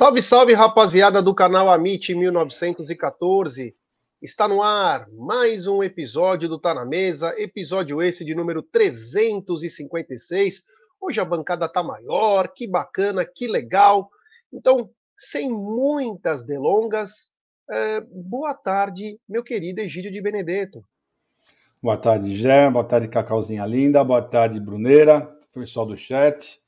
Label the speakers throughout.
Speaker 1: Salve, salve, rapaziada do canal Amit 1914. Está no ar mais um episódio do Tá na Mesa, episódio esse de número 356. Hoje a bancada tá maior, que bacana, que legal. Então, sem muitas delongas, é, boa tarde, meu querido Egídio de Benedetto.
Speaker 2: Boa tarde, Gé. Boa tarde, Cacauzinha Linda. Boa tarde, Bruneira, pessoal do chat.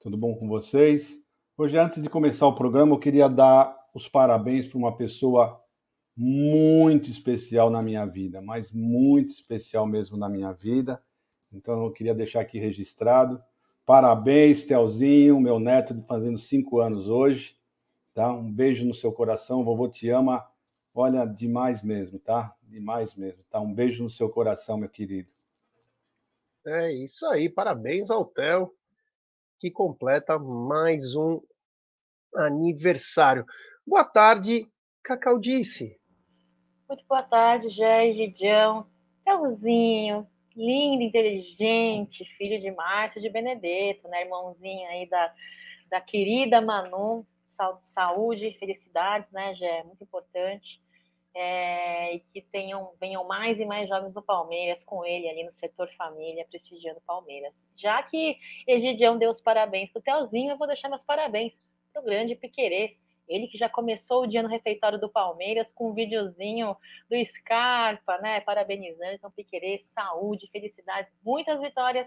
Speaker 2: Tudo bom com vocês? Hoje, antes de começar o programa, eu queria dar os parabéns para uma pessoa muito especial na minha vida, mas muito especial mesmo na minha vida. Então, eu queria deixar aqui registrado. Parabéns, Telzinho, meu neto fazendo cinco anos hoje. Tá? Um beijo no seu coração, vovô te ama. Olha, demais mesmo, tá? Demais mesmo, tá? Um beijo no seu coração, meu querido.
Speaker 1: É isso aí, parabéns ao Theo que completa mais um aniversário. Boa tarde, Cacaudice.
Speaker 3: Muito boa tarde, Jé, Gidião, Telzinho, lindo, inteligente, filho de Márcio de Benedetto, né? Irmãozinho aí da, da querida Manu. Saúde, felicidades, né, Jé? Muito importante é, e que tenham, venham mais e mais jovens do Palmeiras com ele ali no setor família, prestigiando o Palmeiras. Já que Egidião deu os parabéns para o Telzinho, eu vou deixar meus parabéns para o grande Piquerez, ele que já começou o dia no refeitório do Palmeiras com um videozinho do Scarpa, né? Parabenizando. Então, Piquerez, saúde, felicidades, muitas vitórias,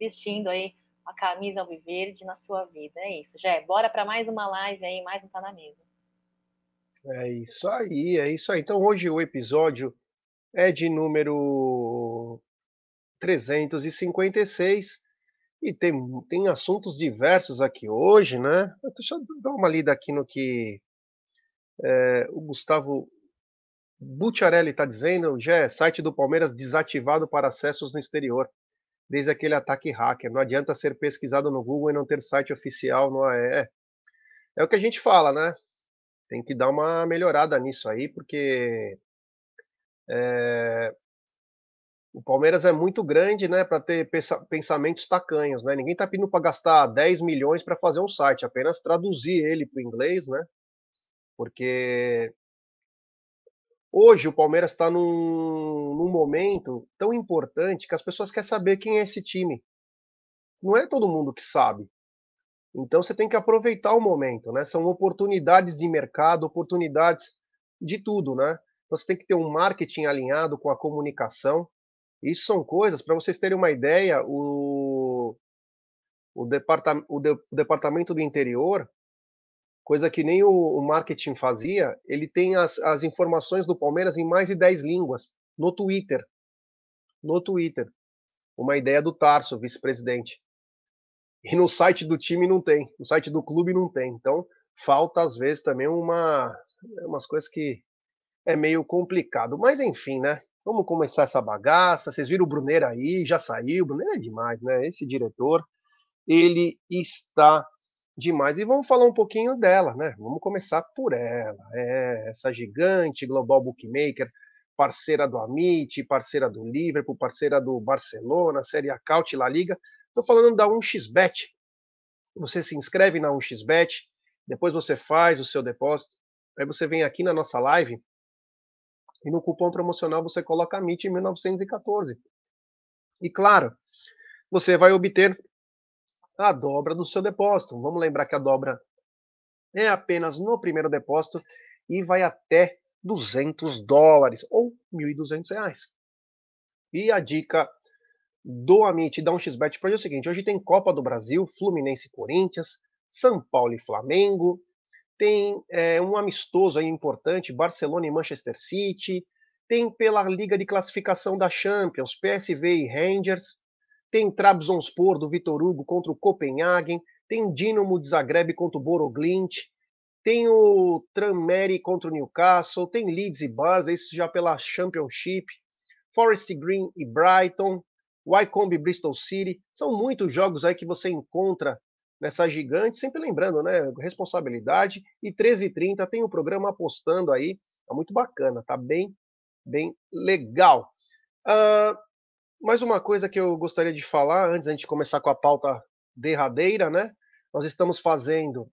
Speaker 3: vestindo aí a camisa alviverde na sua vida. É isso, já Bora para mais uma live aí, mais um Tá na Mesa.
Speaker 1: É isso aí, é isso aí. Então hoje o episódio é de número 356 e tem, tem assuntos diversos aqui hoje, né? Deixa eu dar uma lida aqui no que é, o Gustavo Bucciarelli está dizendo. Já é site do Palmeiras desativado para acessos no exterior, desde aquele ataque hacker. Não adianta ser pesquisado no Google e não ter site oficial no AE. É o que a gente fala, né? tem que dar uma melhorada nisso aí, porque é, o Palmeiras é muito grande, né, para ter pensamentos tacanhos, né? Ninguém está pedindo para gastar 10 milhões para fazer um site, apenas traduzir ele para o inglês, né? Porque hoje o Palmeiras está num, num momento tão importante que as pessoas querem saber quem é esse time. Não é todo mundo que sabe. Então você tem que aproveitar o momento, né? São oportunidades de mercado, oportunidades de tudo, né? Então você tem que ter um marketing alinhado com a comunicação. Isso são coisas, para vocês terem uma ideia, o, o, o, de, o departamento do interior, coisa que nem o, o marketing fazia, ele tem as, as informações do Palmeiras em mais de 10 línguas, no Twitter. No Twitter. Uma ideia do Tarso, vice-presidente. E no site do time não tem, no site do clube não tem. Então, falta às vezes também uma umas coisas que é meio complicado. Mas enfim, né? Vamos começar essa bagaça. Vocês viram o Bruneira aí, já saiu. O Bruneira é demais, né? Esse diretor, ele está demais. E vamos falar um pouquinho dela, né? Vamos começar por ela. É essa gigante global bookmaker, parceira do Amit, parceira do Liverpool, parceira do Barcelona, Série A Caut La Liga. Estou falando da 1xBet. Você se inscreve na 1xBet, depois você faz o seu depósito, aí você vem aqui na nossa live e no cupom promocional você coloca MIT 1914. E claro, você vai obter a dobra do seu depósito. Vamos lembrar que a dobra é apenas no primeiro depósito e vai até 200 dólares ou 1.200 reais. E a dica do Amit dá um xbet para o seguinte: hoje tem Copa do Brasil, Fluminense e Corinthians, São Paulo e Flamengo, tem é, um amistoso aí importante, Barcelona e Manchester City, tem pela Liga de Classificação da Champions, PSV e Rangers, tem Trabzonspor do Vitor Hugo contra o Copenhagen, tem Dinamo de Zagreb contra o Boroglint, tem o Tranmere contra o Newcastle, tem Leeds e Barça, isso já pela Championship, Forest Green e Brighton, Wycombe Bristol City. São muitos jogos aí que você encontra nessa gigante, sempre lembrando, né? Responsabilidade. E 13h30 tem o um programa apostando aí. É muito bacana, tá bem, bem legal. Uh, mais uma coisa que eu gostaria de falar antes da gente começar com a pauta derradeira, né? Nós estamos fazendo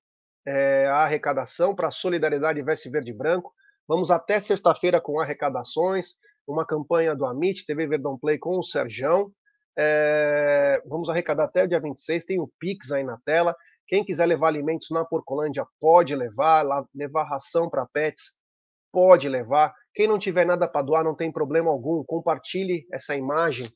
Speaker 1: é, a arrecadação para a Solidariedade Veste Verde e Branco. Vamos até sexta-feira com arrecadações, uma campanha do Amit, TV Verdão Play com o Serjão. É, vamos arrecadar até o dia 26, tem o Pix aí na tela. Quem quiser levar alimentos na Porcolândia pode levar, levar ração para pets, pode levar. Quem não tiver nada para doar, não tem problema algum. Compartilhe essa imagem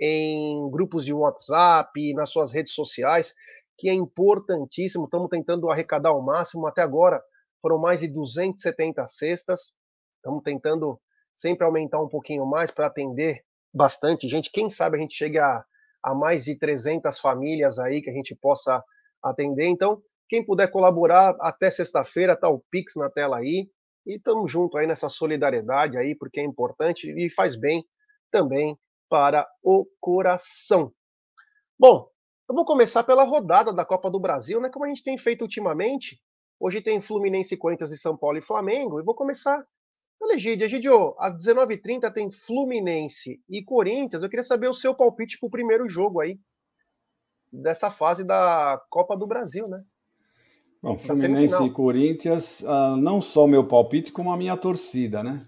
Speaker 1: em grupos de WhatsApp, nas suas redes sociais, que é importantíssimo. Estamos tentando arrecadar ao máximo. Até agora foram mais de 270 cestas. Estamos tentando sempre aumentar um pouquinho mais para atender bastante gente. Quem sabe a gente chegue a, a mais de 300 famílias aí que a gente possa atender. Então, quem puder colaborar até sexta-feira, tá o Pix na tela aí. E estamos junto aí nessa solidariedade aí, porque é importante e faz bem também para o coração. Bom, eu vou começar pela rodada da Copa do Brasil, né? Como a gente tem feito ultimamente. Hoje tem Fluminense, Corinthians e São Paulo e Flamengo. E vou começar pela Egidio. Às 19h30 tem Fluminense e Corinthians. Eu queria saber o seu palpite para o primeiro jogo aí dessa fase da Copa do Brasil, né?
Speaker 2: Bom, Fluminense e Corinthians, uh, não só o meu palpite, como a minha torcida, né?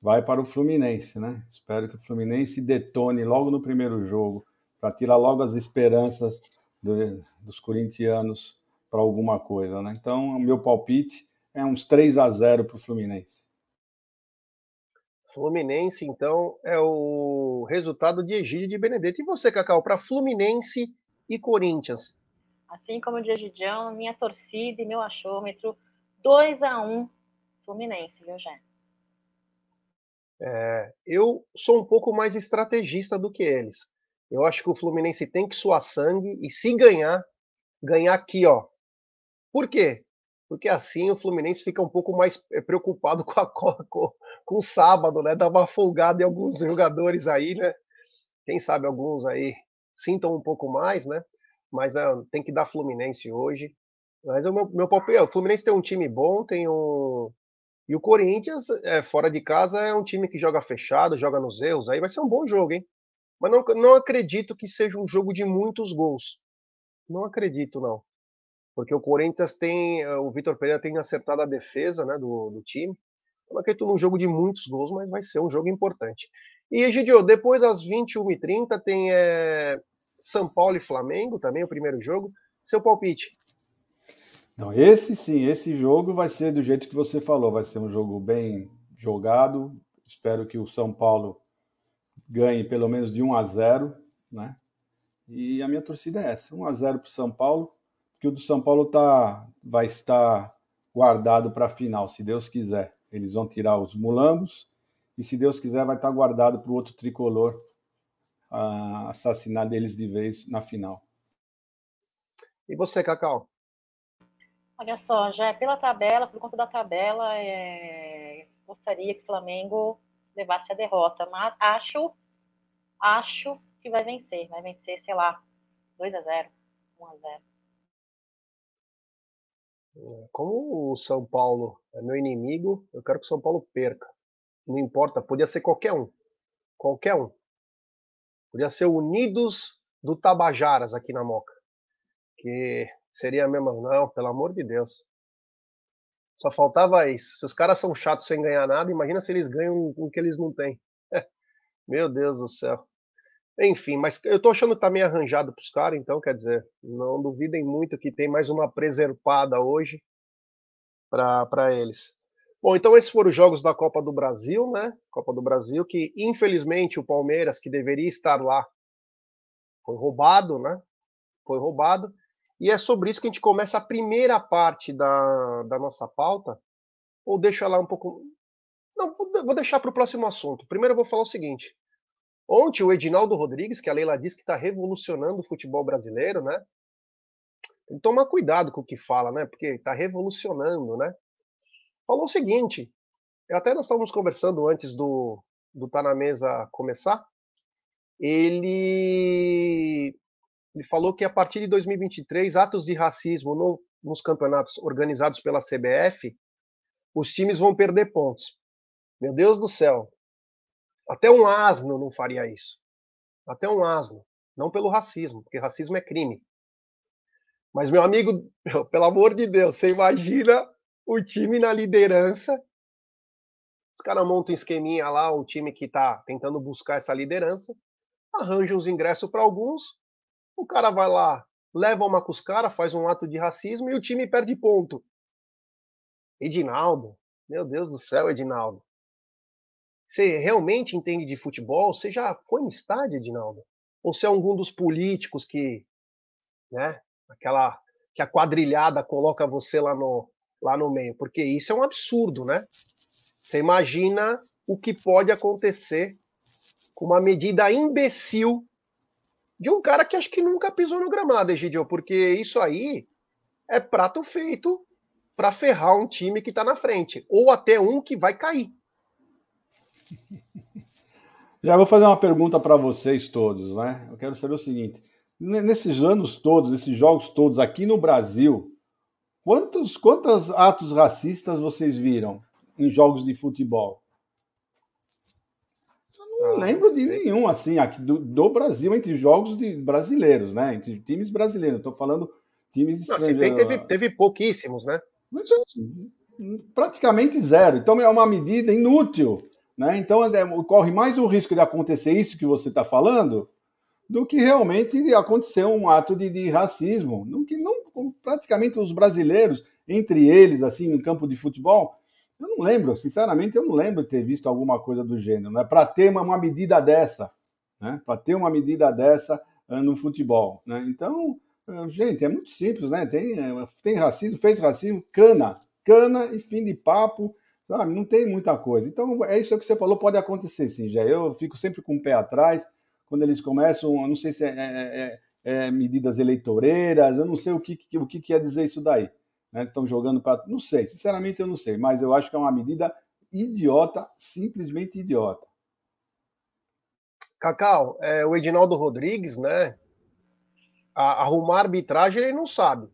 Speaker 2: Vai para o Fluminense, né? Espero que o Fluminense detone logo no primeiro jogo, para tirar logo as esperanças do, dos corintianos para alguma coisa, né? Então, o meu palpite é uns 3 a 0 para o Fluminense.
Speaker 1: Fluminense, então, é o resultado de Egídio de Benedetto. E você, Cacau, para Fluminense e Corinthians?
Speaker 3: Assim como o Diagidião, minha torcida e meu achômetro, 2 a 1 Fluminense, viu, Jé?
Speaker 1: É, eu sou um pouco mais estrategista do que eles. Eu acho que o Fluminense tem que suar sangue e se ganhar, ganhar aqui, ó. Por quê? Porque assim o Fluminense fica um pouco mais é, preocupado com, a, com, com o sábado, né? Dá uma folgada em alguns jogadores aí, né? Quem sabe alguns aí sintam um pouco mais, né? mas uh, tem que dar Fluminense hoje. Mas o meu, meu palpite, o Fluminense tem um time bom, tem um. E o Corinthians, é, fora de casa, é um time que joga fechado, joga nos erros, aí vai ser um bom jogo, hein? Mas não, não acredito que seja um jogo de muitos gols. Não acredito, não. Porque o Corinthians tem. Eh, o Vitor Pereira tem acertado a defesa né, do, do time. Eu acredito num jogo de muitos gols, mas vai ser um jogo importante. E, Egidio, depois às 21h30 tem é, são Paulo e Flamengo também, o primeiro jogo. Seu palpite?
Speaker 2: Não, esse sim, esse jogo vai ser do jeito que você falou, vai ser um jogo bem jogado. Espero que o São Paulo ganhe pelo menos de 1 a 0, né? E a minha torcida é essa, 1 a 0 para o São Paulo, que o do São Paulo tá vai estar guardado para a final, se Deus quiser. Eles vão tirar os mulambos e se Deus quiser vai estar guardado para o outro tricolor a assassinar deles de vez na final.
Speaker 1: E você, Cacau?
Speaker 3: Olha só, já é pela tabela, por conta da tabela, é... gostaria que o Flamengo levasse a derrota, mas acho, acho que vai vencer, vai vencer, sei lá, 2 a 0, 1 a 0.
Speaker 1: Como o São Paulo é meu inimigo, eu quero que o São Paulo perca. Não importa, podia ser qualquer um. Qualquer um. Podia ser Unidos do Tabajaras aqui na Moca. Que seria a mesma. Não, pelo amor de Deus. Só faltava isso. Se os caras são chatos sem ganhar nada, imagina se eles ganham o que eles não têm. Meu Deus do céu. Enfim, mas eu tô achando que tá meio arranjado pros caras, então quer dizer, não duvidem muito que tem mais uma preservada hoje para eles. Bom, então esses foram os jogos da Copa do Brasil, né? Copa do Brasil, que infelizmente o Palmeiras, que deveria estar lá, foi roubado, né? Foi roubado. E é sobre isso que a gente começa a primeira parte da, da nossa pauta. Ou deixa lá um pouco. Não, vou deixar para o próximo assunto. Primeiro eu vou falar o seguinte. Ontem o Edinaldo Rodrigues, que a Leila disse que está revolucionando o futebol brasileiro, né? Tem que tomar cuidado com o que fala, né? Porque está revolucionando, né? falou o seguinte: até nós estávamos conversando antes do, do Tá na Mesa começar. Ele, ele falou que a partir de 2023, atos de racismo no, nos campeonatos organizados pela CBF, os times vão perder pontos. Meu Deus do céu. Até um asno não faria isso. Até um asno. Não pelo racismo, porque racismo é crime. Mas, meu amigo, pelo amor de Deus, você imagina o time na liderança. Os caras montam um esqueminha lá, o time que está tentando buscar essa liderança, arranja uns ingressos para alguns, o cara vai lá, leva uma com os caras, faz um ato de racismo e o time perde ponto. Edinaldo, meu Deus do céu, Edinaldo. Você realmente entende de futebol? Você já foi no estádio, Edinaldo? Ou você é algum dos políticos que, né, aquela que a quadrilhada coloca você lá no, lá no meio? Porque isso é um absurdo, né? Você imagina o que pode acontecer com uma medida imbecil de um cara que acho que nunca pisou no gramado, Egidio, porque isso aí é prato feito para ferrar um time que está na frente, ou até um que vai cair.
Speaker 2: Já vou fazer uma pergunta para vocês todos, né? Eu quero saber o seguinte: nesses anos todos, nesses jogos todos aqui no Brasil, quantos, quantos atos racistas vocês viram em jogos de futebol? Eu não ah, lembro de nenhum assim aqui do, do, Brasil entre jogos de brasileiros, né? Entre times brasileiros. Estou falando times estrangeiros.
Speaker 1: Teve, teve pouquíssimos, né?
Speaker 2: praticamente zero. Então é uma medida inútil. Né? Então corre mais o risco de acontecer isso que você está falando do que realmente acontecer um ato de, de racismo. Não, que não, praticamente os brasileiros, entre eles, assim, no campo de futebol, eu não lembro, sinceramente, eu não lembro de ter visto alguma coisa do gênero, né? Para ter uma, uma, medida dessa, né? Para ter uma medida dessa uh, no futebol, né? Então, uh, gente, é muito simples, né? Tem, uh, tem racismo, fez racismo, cana, cana e fim de papo, sabe? Não tem muita coisa. Então, é isso que você falou, pode acontecer, sim, já. Eu fico sempre com o pé atrás quando eles começam, eu não sei se é, é, é, é medidas eleitoreiras, eu não sei o que, o que quer dizer isso daí. Né? Estão jogando para. Não sei, sinceramente eu não sei, mas eu acho que é uma medida idiota, simplesmente idiota.
Speaker 1: Cacau, é, o Edinaldo Rodrigues, né? A, arrumar arbitragem ele não sabe,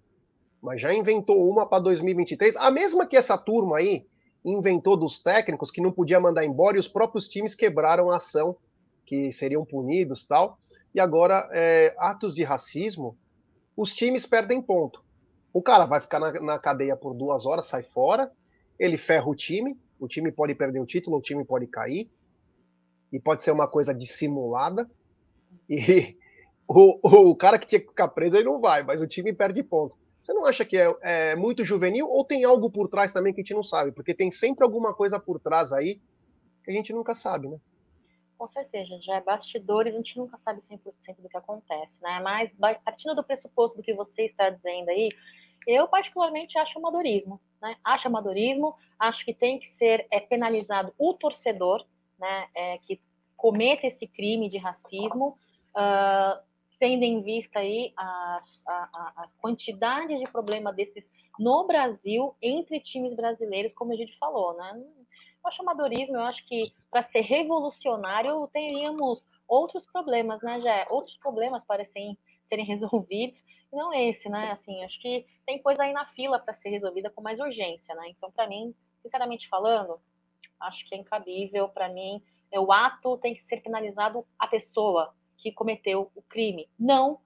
Speaker 1: mas já inventou uma para 2023, a mesma que essa turma aí inventou dos técnicos que não podia mandar embora e os próprios times quebraram a ação que seriam punidos tal. E agora, é, atos de racismo, os times perdem ponto. O cara vai ficar na, na, cadeia por duas horas, sai fora, ele ferra o time, o time pode perder o título, o time pode cair, e pode ser uma coisa dissimulada, e o, o cara que tinha que ficar preso ele não vai, mas o time perde ponto. Você não acha que é, é muito juvenil ou tem algo por trás também que a gente não sabe? Porque tem sempre alguma coisa por trás aí que a gente nunca sabe, né?
Speaker 3: Com certeza, já é bastidores, a gente nunca sabe 100% do que acontece, né? Mas partindo do pressuposto do que você está dizendo aí, eu particularmente acho amadorismo, né? Acho amadorismo, acho que tem que ser é, penalizado o torcedor, né? É, que cometa esse crime de racismo, uh, tendo em vista aí a, a, a quantidade de problema desses no Brasil entre times brasileiros, como a gente falou, né? o amadorismo, eu acho que para ser revolucionário teríamos outros problemas, né, já Outros problemas parecem serem resolvidos, não esse, né? Assim, acho que tem coisa aí na fila para ser resolvida com mais urgência, né? Então, para mim, sinceramente falando, acho que é incabível. Para mim, é, o ato tem que ser penalizado a pessoa que cometeu o crime, não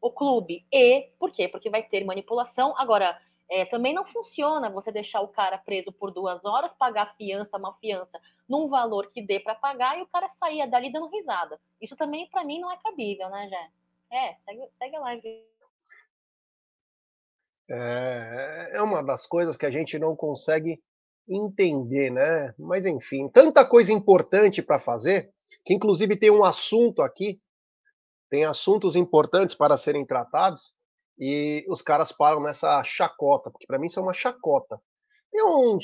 Speaker 3: o clube. E por quê? Porque vai ter manipulação. Agora, é, também não funciona você deixar o cara preso por duas horas, pagar fiança, uma fiança, num valor que dê para pagar e o cara sair dali dando risada. Isso também, para mim, não é cabível, né, Jé? É, segue, segue a live.
Speaker 1: É, é uma das coisas que a gente não consegue entender, né? Mas enfim, tanta coisa importante para fazer, que inclusive tem um assunto aqui, tem assuntos importantes para serem tratados, e os caras param nessa chacota, porque para mim isso é uma chacota. Tem um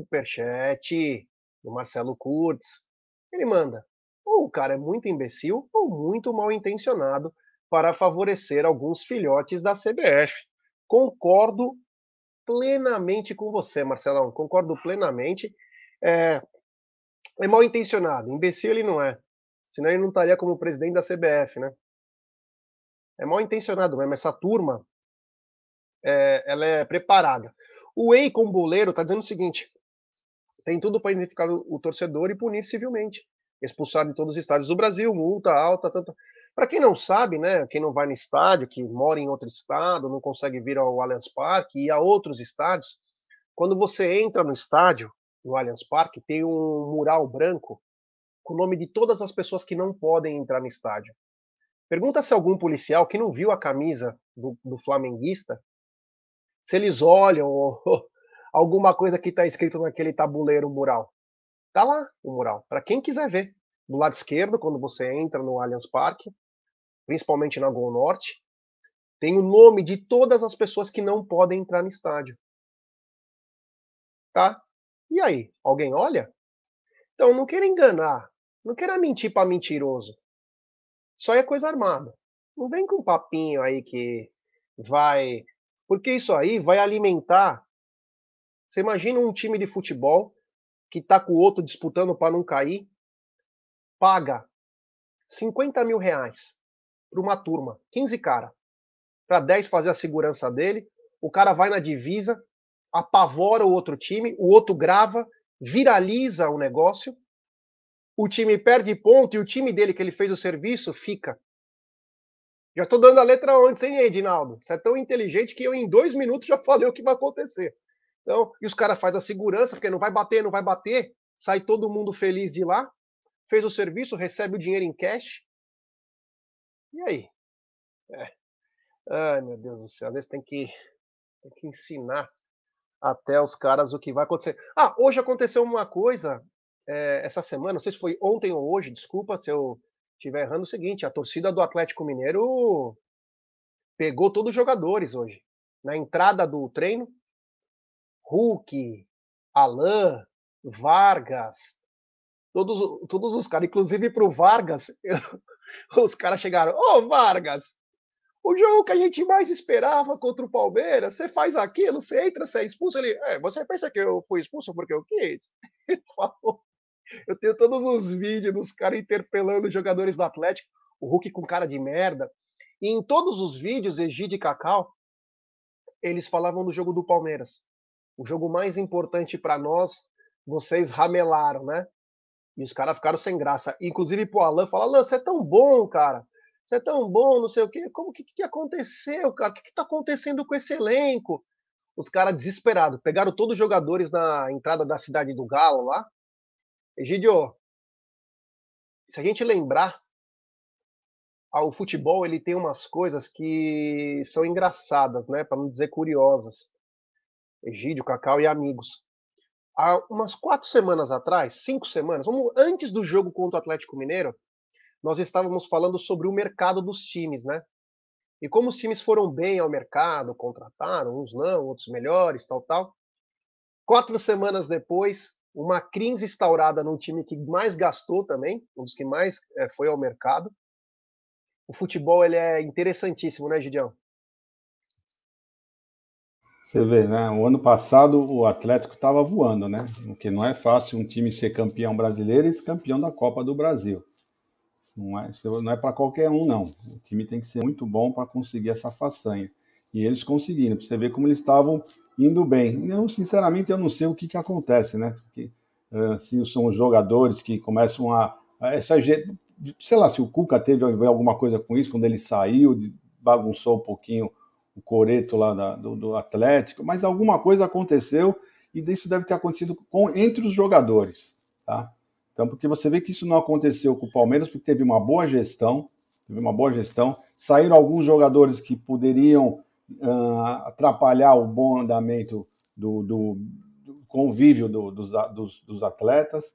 Speaker 1: superchat do Marcelo Kurtz. Ele manda: ou o cara é muito imbecil ou muito mal intencionado para favorecer alguns filhotes da CBF. Concordo plenamente com você, Marcelão. Concordo plenamente. É, é mal intencionado. Imbecil ele não é. Senão ele não estaria como presidente da CBF, né? é mal intencionado mesmo. Essa turma, é, ela é preparada. O EI com boleiro está dizendo o seguinte: tem tudo para identificar o, o, torcedor e punir civilmente, expulsar de todos os estádios do Brasil, multa alta, tanto. Para quem não sabe, né, quem não vai no estádio, que mora em outro estado, não consegue vir ao Allianz Parque e a outros estádios, quando você entra no estádio, no Allianz Parque, tem um mural branco com o nome de todas as pessoas que não podem entrar no estádio. Pergunta se algum policial que não viu a camisa do, do flamenguista, se eles olham ou, alguma coisa que está escrito naquele tabuleiro mural. Tá lá o mural, para quem quiser ver. Do lado esquerdo, quando você entra no Allianz Parque, principalmente na Gol Norte, tem o nome de todas as pessoas que não podem entrar no estádio. Tá? E aí, alguém olha? Então, não queira enganar, não queira mentir para mentiroso. Só é coisa armada. Não vem com papinho aí que vai. Porque isso aí vai alimentar. Você imagina um time de futebol que tá com o outro disputando para não cair, paga 50 mil reais para uma turma, 15 cara, para 10 fazer a segurança dele. O cara vai na divisa, apavora o outro time, o outro grava, viraliza o negócio, o time perde ponto e o time dele que ele fez o serviço fica. Já estou dando a letra antes, hein, Edinaldo? Você é tão inteligente que eu em dois minutos já falei o que vai acontecer. Então, e os caras fazem a segurança, porque não vai bater, não vai bater, sai todo mundo feliz de lá, fez o serviço, recebe o dinheiro em cash, e aí? É. Ai, meu Deus do céu, às vezes tem que, tem que ensinar até os caras o que vai acontecer. Ah, hoje aconteceu uma coisa, é, essa semana, não sei se foi ontem ou hoje, desculpa se eu estiver errando, o seguinte, a torcida do Atlético Mineiro pegou todos os jogadores hoje. Na entrada do treino, Hulk, Alain, Vargas, todos, todos os caras, inclusive para o Vargas, eu, os caras chegaram, ô oh, Vargas, o jogo que a gente mais esperava contra o Palmeiras, você faz aquilo, você entra, você é expulso. Ele, é, você pensa que eu fui expulso porque eu quis? Ele falou. Eu tenho todos os vídeos dos caras interpelando jogadores do Atlético, o Hulk com cara de merda. E em todos os vídeos, Egide e Cacau, eles falavam do jogo do Palmeiras. O jogo mais importante para nós, vocês ramelaram, né? E os caras ficaram sem graça. Inclusive pro Alan, fala, Alan, você é tão bom, cara. Você é tão bom, não sei o quê. Como que, que aconteceu, cara? O que, que tá acontecendo com esse elenco? Os caras desesperados. Pegaram todos os jogadores na entrada da cidade do Galo lá. Egidio, se a gente lembrar, o futebol ele tem umas coisas que são engraçadas, né? Para não dizer curiosas. Egídio, Cacau e amigos há umas quatro semanas atrás, cinco semanas, antes do jogo contra o Atlético Mineiro, nós estávamos falando sobre o mercado dos times, né? E como os times foram bem ao mercado, contrataram, uns não, outros melhores, tal, tal. Quatro semanas depois, uma crise instaurada num time que mais gastou também, um dos que mais é, foi ao mercado. O futebol ele é interessantíssimo, né, Gideão?
Speaker 2: Você vê, né? O ano passado o Atlético estava voando, né? Porque não é fácil um time ser campeão brasileiro e ser campeão da Copa do Brasil. Não é, não é para qualquer um, não. O time tem que ser muito bom para conseguir essa façanha. E eles conseguiram. Pra você ver como eles estavam indo bem. Eu, sinceramente, eu não sei o que, que acontece, né? Porque assim, são os jogadores que começam a. Essa, sei lá se o Cuca teve alguma coisa com isso, quando ele saiu, bagunçou um pouquinho o Coreto lá da, do, do, Atlético, mas alguma coisa aconteceu e isso deve ter acontecido com, entre os jogadores, tá? Então, porque você vê que isso não aconteceu com o Palmeiras, porque teve uma boa gestão, teve uma boa gestão, saíram alguns jogadores que poderiam uh, atrapalhar o bom andamento do, do, do convívio do, dos, dos, dos, atletas,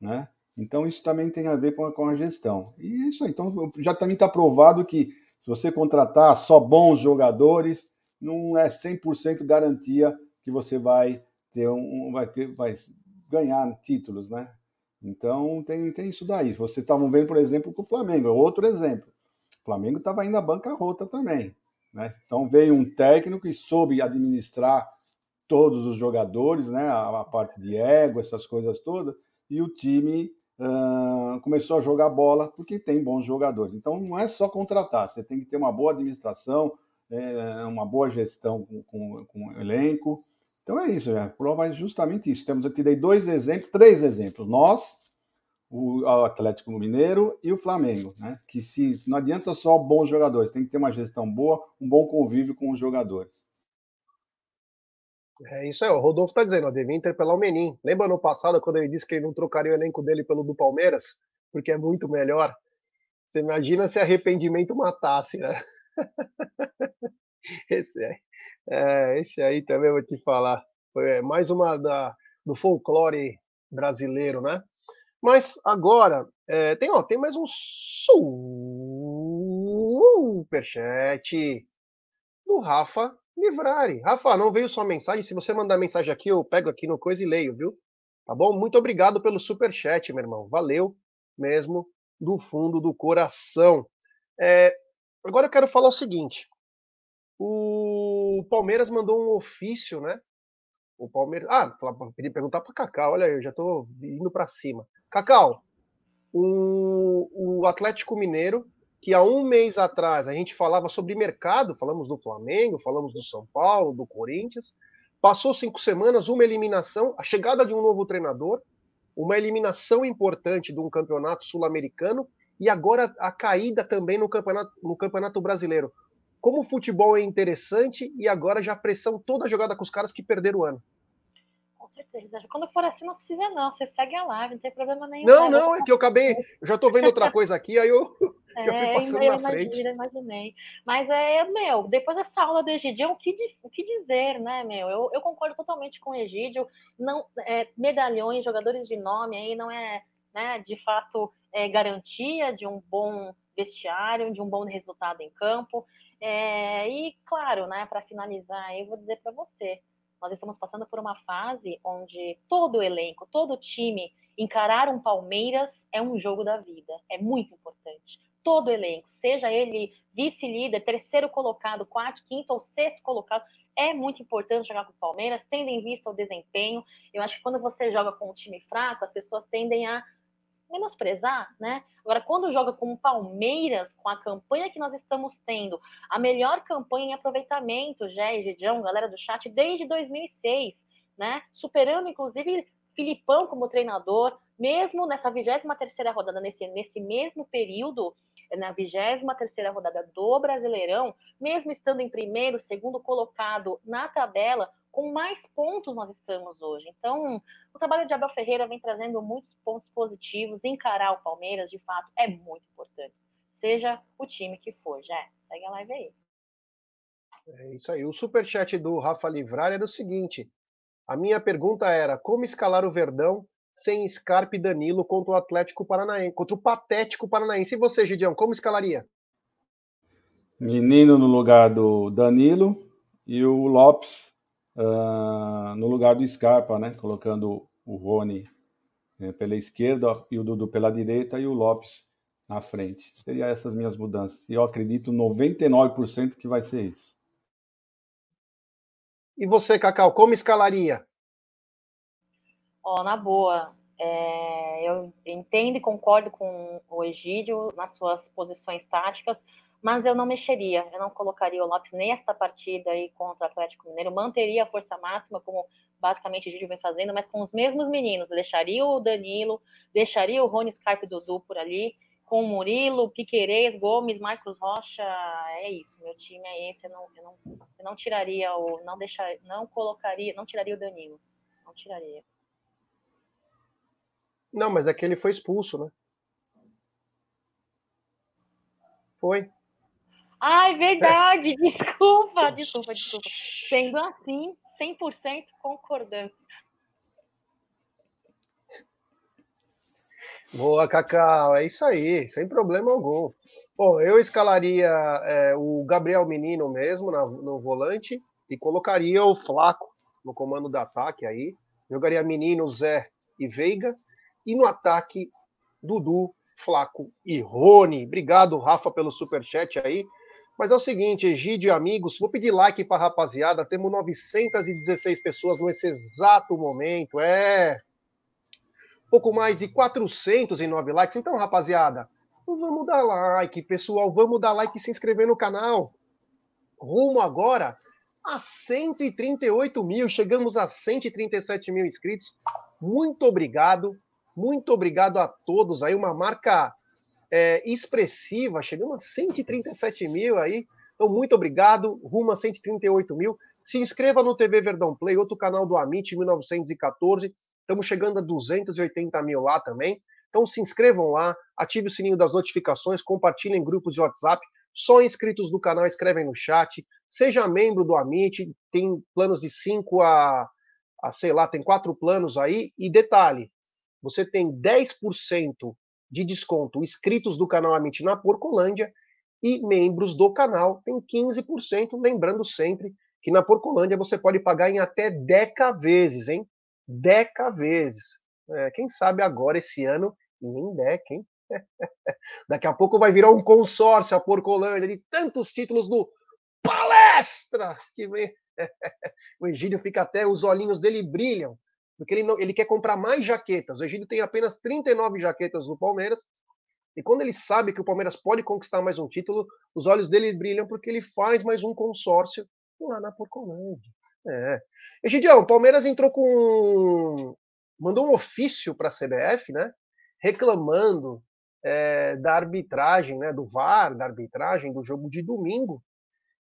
Speaker 2: né? Então, isso também tem a ver com a, com a gestão. E é isso aí. Então, já também está provado que se você contratar só bons jogadores, não é 100% garantia que você vai ter um, vai ter vai ganhar títulos, né? Então tem, tem isso daí. Você estava vendo, por exemplo, com o Flamengo, é outro exemplo. O Flamengo estava indo à bancarrota também, né? Então veio um técnico e soube administrar todos os jogadores, né? A, a parte de ego, essas coisas todas, e o time uh, começou a jogar bola porque tem bons jogadores. Então não é só contratar, você tem que ter uma boa administração, é, uma boa gestão com, com, com, o elenco. Então é isso, a prova é justamente isso. Temos aqui dois exemplos, três exemplos. Nós, o Atlético Mineiro e o Flamengo, né? Que se não adianta só bons jogadores, tem que ter uma gestão boa, um bom convívio com os jogadores.
Speaker 1: É isso aí, o Rodolfo está dizendo, ó, devia interpelar o Menin. Lembra no passado quando ele disse que ele não trocaria o elenco dele pelo do Palmeiras, porque é muito melhor? Você imagina se arrependimento matasse, né? Esse aí, é, esse aí também vou te falar. Foi mais uma da, do folclore brasileiro, né? Mas agora, é, tem, ó, tem mais um superchat do Rafa Livrari. Rafa, não veio sua mensagem. Se você mandar mensagem aqui, eu pego aqui no coisa e leio, viu? Tá bom? Muito obrigado pelo superchat, meu irmão. Valeu mesmo do fundo do coração. É, agora eu quero falar o seguinte. O Palmeiras mandou um ofício, né? O Palmeiras. Ah, pedi perguntar para Cacau. Olha, eu já estou indo para cima. Cacau, o, o Atlético Mineiro, que há um mês atrás a gente falava sobre mercado, falamos do Flamengo, falamos do São Paulo, do Corinthians. Passou cinco semanas, uma eliminação, a chegada de um novo treinador, uma eliminação importante de um campeonato sul-americano e agora a caída também no campeonato, no campeonato brasileiro como o futebol é interessante e agora já a pressão toda jogada com os caras que perderam o ano.
Speaker 3: Com certeza. Quando for assim, não precisa, não. Você segue a live, não tem problema nenhum.
Speaker 1: Não, não, é que eu acabei. Eu já tô vendo outra coisa aqui, aí eu, é, já fui passando
Speaker 3: eu
Speaker 1: na frente.
Speaker 3: imaginei. Mas é, meu, depois dessa aula do Egidio, o que, o que dizer, né, meu? Eu, eu concordo totalmente com o Egídio. Não, é, medalhões, jogadores de nome aí não é, né, de fato, é, garantia de um bom vestiário, de um bom resultado em campo. É, e, claro, né, para finalizar, eu vou dizer para você, nós estamos passando por uma fase onde todo o elenco, todo o time, encarar um Palmeiras é um jogo da vida, é muito importante. Todo o elenco, seja ele vice-líder, terceiro colocado, quarto, quinto ou sexto colocado, é muito importante jogar com o Palmeiras, tendo em vista o desempenho. Eu acho que quando você joga com um time fraco, as pessoas tendem a menosprezar, né? Agora, quando joga com o Palmeiras, com a campanha que nós estamos tendo, a melhor campanha em aproveitamento, e Gidião, galera do chat, desde 2006, né? Superando, inclusive, Filipão como treinador, mesmo nessa 23ª rodada, nesse, nesse mesmo período, na 23ª rodada do Brasileirão, mesmo estando em primeiro, segundo colocado na tabela, com mais pontos nós estamos hoje. Então, o trabalho de Abel Ferreira vem trazendo muitos pontos positivos. Encarar o Palmeiras, de fato, é muito importante. Seja o time que for, já. Segue a live aí.
Speaker 1: É isso aí. O superchat do Rafa Livrar era o seguinte: a minha pergunta era como escalar o Verdão sem Scarpe e Danilo contra o Atlético Paranaense, contra o patético Paranaense. E você, Gideão, como escalaria?
Speaker 2: Menino no lugar do Danilo e o Lopes uh, no lugar do Scarpa, né? Colocando o Rony eh, pela esquerda e o Dudu pela direita e o Lopes na frente. Seria essas minhas mudanças. E eu acredito 99% que vai ser isso.
Speaker 1: E você, Cacau, como escalaria?
Speaker 3: Ó, oh, na boa. É, eu entendo e concordo com o Egídio nas suas posições táticas, mas eu não mexeria, eu não colocaria o Lopes nesta partida aí contra o Atlético Mineiro, manteria a força máxima, como basicamente o Gil vem fazendo, mas com os mesmos meninos, deixaria o Danilo, deixaria o Rony Scarpe Dudu por ali, com o Murilo, Piquerez, Gomes, Marcos Rocha, é isso, meu time é esse, eu não, eu não, eu não tiraria o, não deixar, não colocaria, não tiraria o Danilo, não tiraria.
Speaker 1: Não, mas é que ele foi expulso, né? Foi.
Speaker 3: Ai, verdade, desculpa, desculpa, desculpa. Sendo assim, 100% concordância.
Speaker 1: Boa, Cacau, é isso aí, sem problema algum. Bom, eu escalaria é, o Gabriel Menino mesmo na, no volante e colocaria o Flaco no comando do ataque aí. Jogaria Menino, Zé e Veiga. E no ataque, Dudu, Flaco e Rony. Obrigado, Rafa, pelo superchat aí. Mas é o seguinte, Egídio e amigos, vou pedir like para rapaziada. Temos 916 pessoas nesse exato momento. É. Pouco mais de 409 likes. Então, rapaziada, vamos dar like, pessoal. Vamos dar like e se inscrever no canal. Rumo agora a 138 mil. Chegamos a 137 mil inscritos. Muito obrigado Muito obrigado a todos aí, uma marca é, expressiva, chegando a 137 mil aí. Então, muito obrigado, rumo a 138 mil. Se inscreva no TV Verdão Play, outro canal do Amit 1914. Estamos chegando a 280 mil lá também. Então se inscrevam lá, ative o sininho das notificações, compartilhem em grupos de WhatsApp. Só inscritos do canal escrevem no chat. Seja membro do Amit, tem planos de 5 a, a, sei lá, tem quatro planos aí. E detalhe, você tem 10% de desconto inscritos do canal Amit na Porcolândia e membros do canal tem 15%. Lembrando sempre que na Porcolândia você pode pagar em até 10 vezes, hein? 10 vezes. É, quem sabe agora, esse ano, nem deck, hein? Daqui a pouco vai virar um consórcio a Porcolândia de tantos títulos do Palestra que vem. o Egídio fica até, os olhinhos dele brilham, porque ele, não, ele quer comprar mais jaquetas. O Egídio tem apenas 39 jaquetas no Palmeiras, e quando ele sabe que o Palmeiras pode conquistar mais um título, os olhos dele brilham porque ele faz mais um consórcio lá na Porcolândia. É. Egidião, o Palmeiras entrou com. mandou um ofício para a CBF, né? reclamando é, da arbitragem, né, do VAR, da arbitragem do jogo de domingo.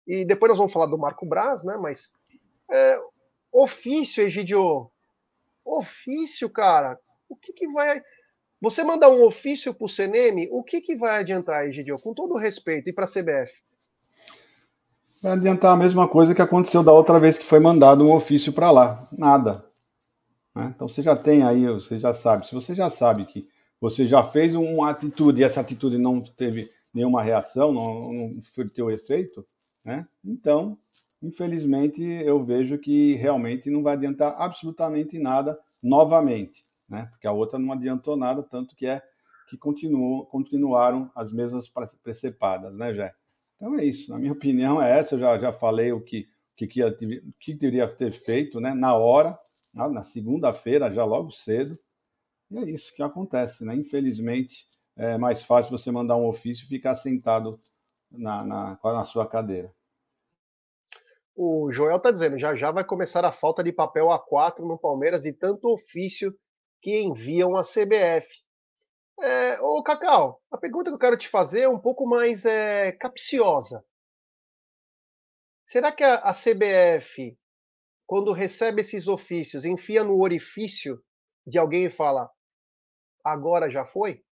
Speaker 1: E depois nós vamos falar do Marco Braz, né? Mas é, ofício, Egidio, ofício, cara. O que, que vai você mandar um ofício para o CNM, o que, que vai adiantar, Egidio? Com todo respeito, e para a CBF?
Speaker 2: Vai adiantar a mesma coisa que aconteceu da outra vez que foi mandado um ofício para lá. Nada. Né? Então você já tem aí, você já sabe. Se você já sabe que você já fez uma atitude e essa atitude não teve nenhuma reação, não, não foi teu efeito, né? Então, infelizmente, eu vejo que realmente não vai adiantar absolutamente nada novamente, né? Porque a outra não adiantou nada, tanto que é que continuou, continuaram as mesmas precepadas, né, Jé? Então é isso. Na minha opinião é essa. Eu já, já falei o que, que, que, que deveria ter feito, né? Na hora, na segunda-feira, já logo cedo, e é isso que acontece, né? Infelizmente, é mais fácil você mandar um ofício e ficar sentado na, na, na sua cadeira.
Speaker 1: O Joel está dizendo, já já vai começar a falta de papel A4 no Palmeiras e tanto ofício que enviam a CBF. É, ô Cacau, a pergunta que eu quero te fazer é um pouco mais é, capciosa. Será que a, a CBF, quando recebe esses ofícios, enfia no orifício de alguém e fala: agora já foi?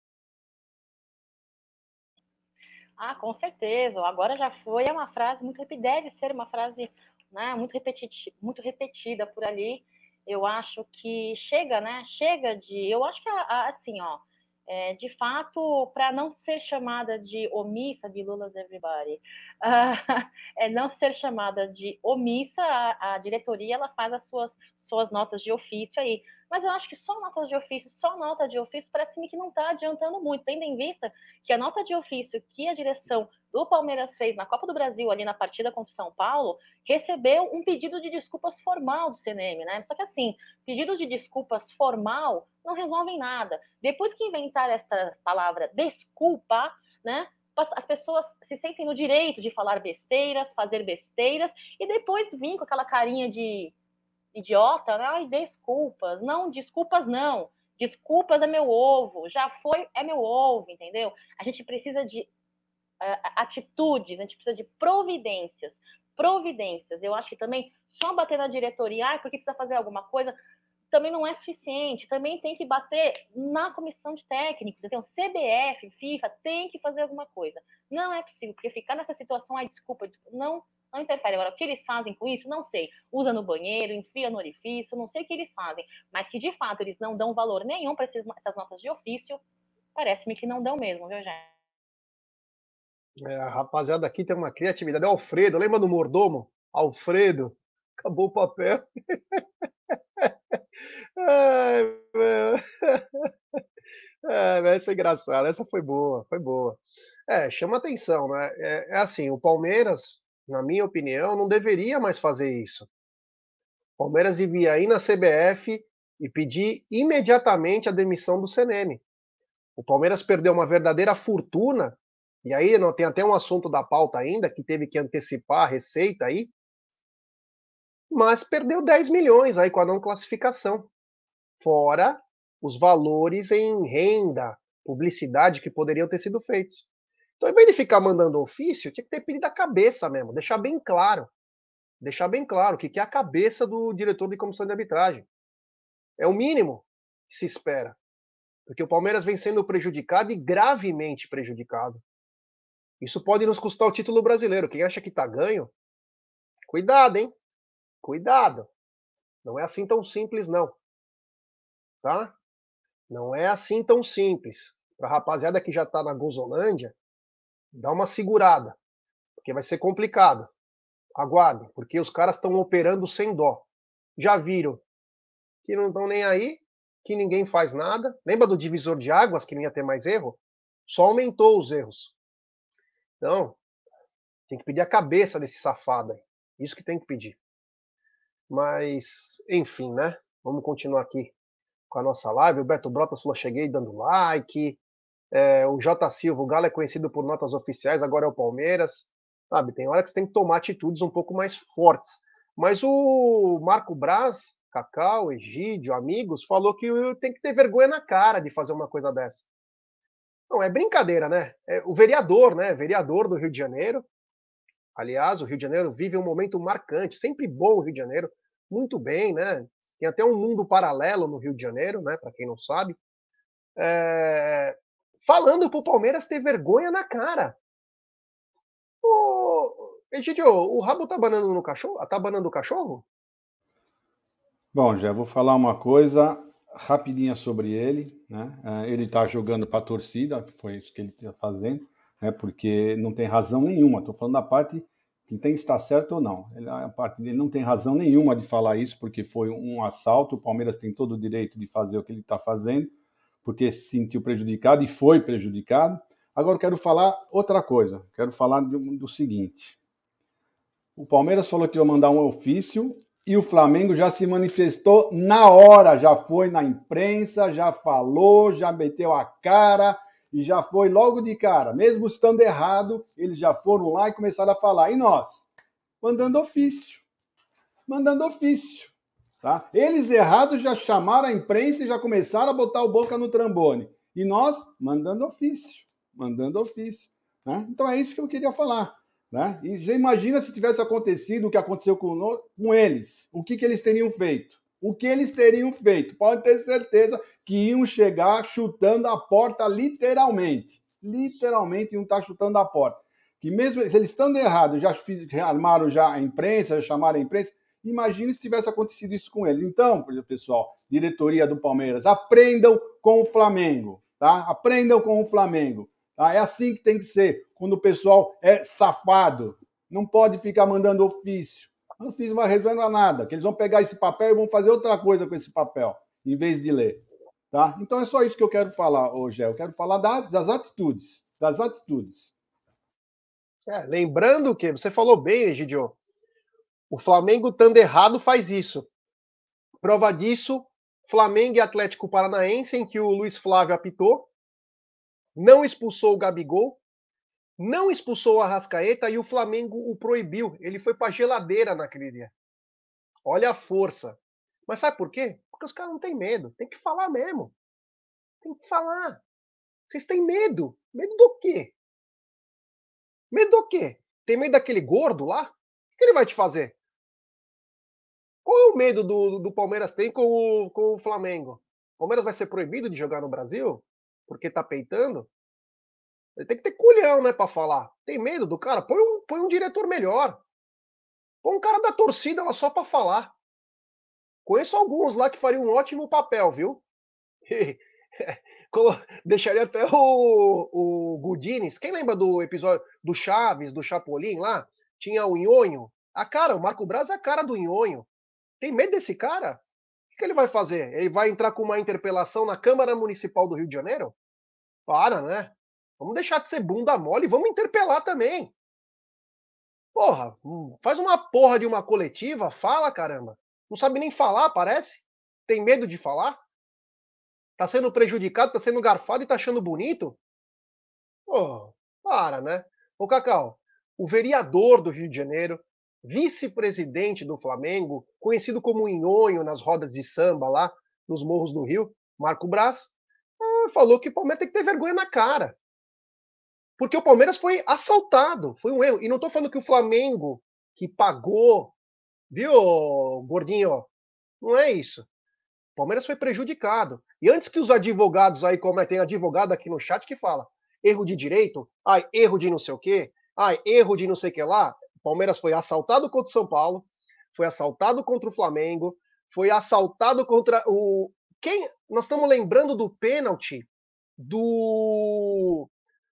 Speaker 3: Ah, com certeza. Agora já foi é uma frase muito deve ser uma frase né, muito, repeti muito repetida por ali. Eu acho que chega, né? Chega de. Eu acho que assim, ó, é, de fato, para não ser chamada de omissa de Lula's Everybody, uh, é não ser chamada de omissa, a, a diretoria ela faz as suas suas notas de ofício aí. Mas eu acho que só notas de ofício, só nota de ofício, parece-me que não está adiantando muito, tendo em vista que a nota de ofício que a direção do Palmeiras fez na Copa do Brasil, ali na partida contra o São Paulo, recebeu um pedido de desculpas formal do CNM, né? Só que assim, pedido de desculpas formal não resolvem nada. Depois que inventaram essa palavra desculpa, né? as pessoas se sentem no direito de falar besteiras, fazer besteiras, e depois vir com aquela carinha de idiota, né? Ai, desculpas. Não, desculpas não. Desculpas é meu ovo. Já foi, é meu ovo, entendeu? A gente precisa de uh, atitudes, a gente precisa de providências. Providências. Eu acho que também só bater na diretoria, ah, porque precisa fazer alguma coisa, também não é suficiente. Também tem que bater na comissão de técnicos. Então, CBF, FIFA, tem que fazer alguma coisa. Não é possível, porque ficar nessa situação, ai, desculpa, desculpa não não interfere. Agora, o que eles fazem com isso, não sei. Usa no banheiro, enfia no orifício, não sei o que eles fazem. Mas que, de fato, eles não dão valor nenhum para essas notas de ofício, parece-me que não dão mesmo, viu, gente?
Speaker 1: É, a rapaziada aqui tem uma criatividade. É Alfredo, lembra do mordomo? Alfredo, acabou o papel. Ai, meu. É, essa é engraçada, essa foi boa, foi boa. É, chama atenção, né? É, é assim, o Palmeiras na minha opinião, não deveria mais fazer isso. O Palmeiras devia ir na CBF e pedir imediatamente a demissão do CNM. O Palmeiras perdeu uma verdadeira fortuna, e aí não tem até um assunto da pauta ainda, que teve que antecipar a receita aí, mas perdeu 10 milhões aí com a não classificação. Fora os valores em renda, publicidade que poderiam ter sido feitos. Então, ao invés de ficar mandando ofício, tinha que ter pedido a cabeça mesmo, deixar bem claro. Deixar bem claro o que é a cabeça do diretor de comissão de arbitragem. É o mínimo que se espera. Porque o Palmeiras vem sendo prejudicado e gravemente prejudicado. Isso pode nos custar o título brasileiro. Quem acha que está ganho, cuidado, hein? Cuidado. Não é assim tão simples, não. Tá? Não é assim tão simples. Para a rapaziada que já está na Gozolândia, dá uma segurada. Porque vai ser complicado. Aguardem, porque os caras estão operando sem dó. Já viram que não estão nem aí, que ninguém faz nada. Lembra do divisor de águas que não ia ter mais erro? Só aumentou os erros. Então, tem que pedir a cabeça desse safado aí. Isso que tem que pedir. Mas, enfim, né? Vamos continuar aqui com a nossa live. O Beto Brotas falou: cheguei dando like. É, o J. Silva, o Galo é conhecido por notas oficiais, agora é o Palmeiras. Sabe, tem hora que você tem que tomar atitudes um pouco mais fortes. Mas o Marco Braz, Cacau, Egídio, amigos, falou que tem que ter vergonha na cara de fazer uma coisa dessa. Não, é brincadeira, né? É o vereador, né? Vereador do Rio de Janeiro. Aliás, o Rio de Janeiro vive um momento marcante, sempre bom o Rio de Janeiro, muito bem, né? Tem até um mundo paralelo no Rio de Janeiro, né? Para quem não sabe. É... Falando pro Palmeiras ter vergonha na cara. Ô, Egidio, o rabo tá banando no cachorro? Tá banando o cachorro?
Speaker 2: Bom, já vou falar uma coisa rapidinha sobre ele. Né? É, ele está jogando para a torcida, foi isso que ele está fazendo, né? porque não tem razão nenhuma. Estou falando da parte que tem que estar certo ou não. Ele, a parte dele não tem razão nenhuma de falar isso, porque foi um assalto. O Palmeiras tem todo o direito de fazer o que ele está fazendo, porque se sentiu prejudicado e foi prejudicado. Agora quero falar outra coisa. Quero falar do, seguinte. O Palmeiras falou que ia mandar um ofício e o Flamengo já se manifestou na hora, já foi na imprensa, já falou, já meteu a cara e já foi logo de cara. Mesmo estando errado, eles já foram lá e começaram a falar. E nós? Mandando ofício. Mandando ofício. Tá? Eles errados já chamaram a imprensa e já começaram a botar o boca no trambone. E nós? Mandando ofício. Mandando ofício. Né? Então é isso que eu queria falar. Né? E já imagina se tivesse acontecido o que aconteceu com, com eles. O que, que eles teriam feito? O que eles teriam feito? Pode ter certeza que iam chegar chutando a porta literalmente. Literalmente iam estar chutando a porta. Que mesmo eles estando errados, já armaram já a imprensa, já chamaram a imprensa, imagine se tivesse acontecido isso com eles. Então, pessoal, diretoria do Palmeiras, aprendam com o Flamengo, tá? Aprendam com o Flamengo. Tá? É assim que tem que ser quando o pessoal é safado. Não pode ficar mandando ofício. Não vai resolver nada, que eles vão pegar esse papel e vão fazer outra coisa com esse papel, em vez de ler. Tá? Então é só isso que eu quero falar hoje. Eu quero falar da, das atitudes. Das atitudes.
Speaker 1: É, lembrando que você falou bem, Egidio. O Flamengo, estando errado, faz isso. Prova disso, Flamengo e Atlético Paranaense, em que o Luiz Flávio apitou, não expulsou o Gabigol, não expulsou o Arrascaeta e o Flamengo o proibiu. Ele foi para geladeira naquele dia. Olha a força. Mas sabe por quê? Porque os caras não têm medo. Tem que falar mesmo. Tem que falar. Vocês têm medo. Medo do quê? Medo do quê? Tem medo daquele gordo lá? O que ele vai te fazer? Qual é o medo do, do Palmeiras tem com o, com o Flamengo? O Palmeiras vai ser proibido de jogar no Brasil? Porque tá peitando? Ele tem que ter culhão, né, para falar. Tem medo do cara? Põe um, põe um diretor melhor. Põe um cara da torcida lá só para falar. Conheço alguns lá que fariam um ótimo papel, viu? Deixaria até o, o Gudines. Quem lembra do episódio do Chaves, do Chapolin lá? Tinha o Nhonho. A cara, o Marco Braz é a cara do Nhonho. Tem medo desse cara? O que ele vai fazer? Ele vai entrar com uma interpelação na Câmara Municipal do Rio de Janeiro? Para, né? Vamos deixar de ser bunda mole e vamos interpelar também. Porra, hum, faz uma porra de uma coletiva, fala, caramba. Não sabe nem falar, parece. Tem medo de falar? Tá sendo prejudicado, tá sendo garfado e tá achando bonito? Porra, para, né? Ô, Cacau, o vereador do Rio de Janeiro, vice-presidente do Flamengo, conhecido como Inhonho nas rodas de samba lá, nos morros do Rio, Marco Braz, falou que o Palmeiras tem que ter vergonha na cara. Porque o Palmeiras foi assaltado, foi um erro. E não estou falando que o Flamengo que pagou, viu, gordinho? Não é isso. O Palmeiras foi prejudicado. E antes que os advogados aí, como é, tem advogado aqui no chat que fala, erro de direito, ai, erro de não sei o quê, ai, erro de não sei o que lá. Palmeiras foi assaltado contra o São Paulo, foi assaltado contra o Flamengo, foi assaltado contra o. Quem? Nós estamos lembrando do pênalti do,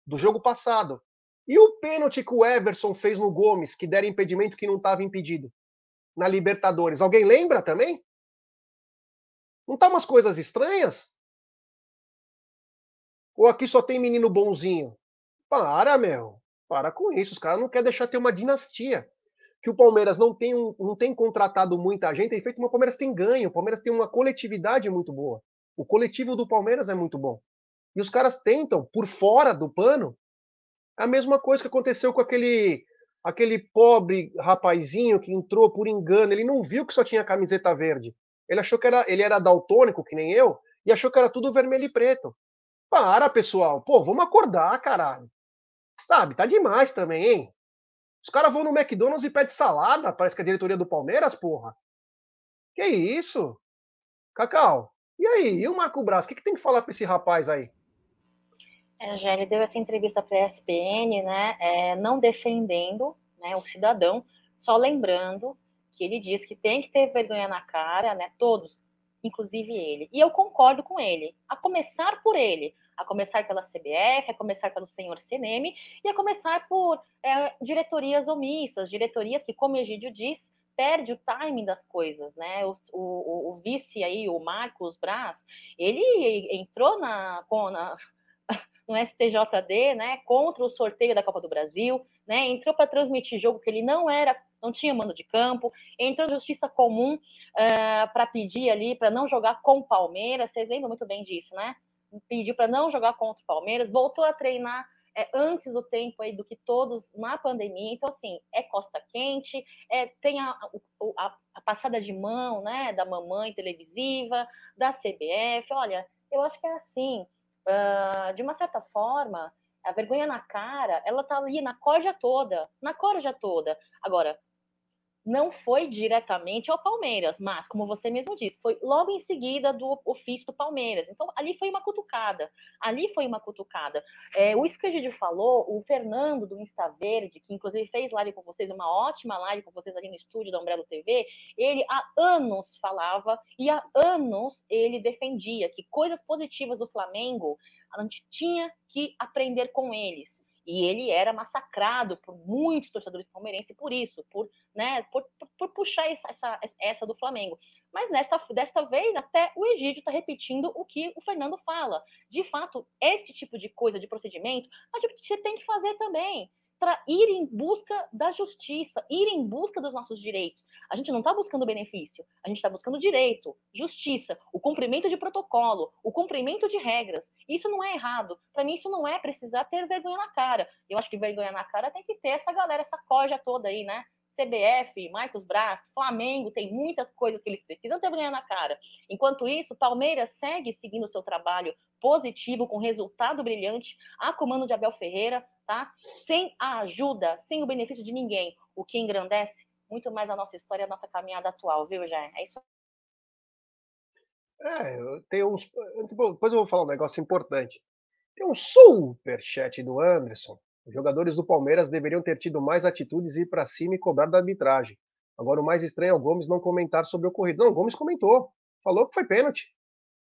Speaker 1: do jogo passado. E o pênalti que o Everson fez no Gomes, que deram impedimento que não estava impedido na Libertadores. Alguém lembra também? Não tá umas coisas estranhas? Ou aqui só tem menino bonzinho? Para, meu. Para com isso. Os caras não querem deixar ter uma dinastia que o Palmeiras não tem, um, não tem contratado muita gente, tem feito, mas o Palmeiras tem ganho, o Palmeiras tem uma coletividade muito boa. O coletivo do Palmeiras é muito bom. E os caras tentam, por fora do pano, a mesma coisa que aconteceu com aquele aquele pobre rapazinho que entrou por engano, ele não viu que só tinha camiseta verde. Ele achou que era, ele era daltônico, que nem eu, e achou que era tudo vermelho e preto. Para, pessoal. Pô, vamos acordar, caralho. Sabe, tá demais também, hein? Os caras vão no McDonald's e pedem salada, parece que é a diretoria do Palmeiras, porra. Que isso? Cacau, e aí? E o Marco Braz? O que, que tem que falar pra esse rapaz aí?
Speaker 3: É, já ele deu essa entrevista para a ESPN, né, é, não defendendo né, o cidadão, só lembrando que ele diz que tem que ter vergonha na cara, né, todos, inclusive ele. E eu concordo com ele, a começar por ele a começar pela CBF, a começar pelo senhor Seneme e a começar por é, diretorias omissas, diretorias que, como Egídio diz, perde o timing das coisas, né? O, o, o vice aí, o Marcos Braz, ele entrou na, na no STJD, né, contra o sorteio da Copa do Brasil, né, entrou para transmitir jogo que ele não era, não tinha mando de campo, entrou Justiça Comum uh, eh, para pedir ali para não jogar com o Palmeiras, vocês lembram muito bem disso, né? pediu para não jogar contra o Palmeiras, voltou a treinar é, antes do tempo aí do que todos na pandemia. Então, assim, é costa quente, é, tem a, a, a, passada de mão né, da mamãe televisiva, da CBF. Olha, eu acho que é assim. Uh, de uma certa forma, a vergonha na cara, ela tá ali na corja toda, na corja toda. Agora, não foi diretamente ao Palmeiras, mas, como você mesmo disse, foi logo em seguida do ofício do Palmeiras. Então, ali foi uma cutucada. Ali foi uma cutucada. É, o que a gente falou, o Fernando do Insta Verde, que inclusive fez live com vocês, uma ótima live com vocês ali no estúdio da Umbrella TV, ele há anos falava e há anos ele defendia que coisas positivas do Flamengo a gente tinha que aprender com eles e ele era massacrado por muitos torcedores palmeirenses por isso, por, né, por, por, por puxar essa, essa, essa, do Flamengo. Mas nesta, desta vez, até o Egídio está repetindo o que o Fernando fala. De fato, esse tipo de coisa, de procedimento, a gente tem que fazer também para ir em busca da justiça, ir em busca dos nossos direitos. A gente não está buscando benefício, a gente está buscando direito, justiça, o cumprimento de protocolo, o cumprimento de regras. Isso não é errado. Para mim, isso não é precisar ter vergonha na cara. Eu acho que vergonha na cara tem que ter essa galera, essa corja toda aí, né? CBF, Marcos Braz, Flamengo, tem muitas coisas que eles precisam ter vergonha na cara. Enquanto isso, Palmeiras segue seguindo o seu trabalho positivo, com resultado brilhante, a comando de Abel Ferreira, tá? Sem a ajuda, sem o benefício de ninguém, o que engrandece muito mais a nossa história, a nossa caminhada atual, viu, Jair? É isso.
Speaker 1: É, tem uns. Depois eu vou falar um negócio importante. Tem um super chat do Anderson. Os jogadores do Palmeiras deveriam ter tido mais atitudes e ir para cima e cobrar da arbitragem. Agora, o mais estranho é o Gomes não comentar sobre o ocorrido. Não, o Gomes comentou. Falou que foi pênalti.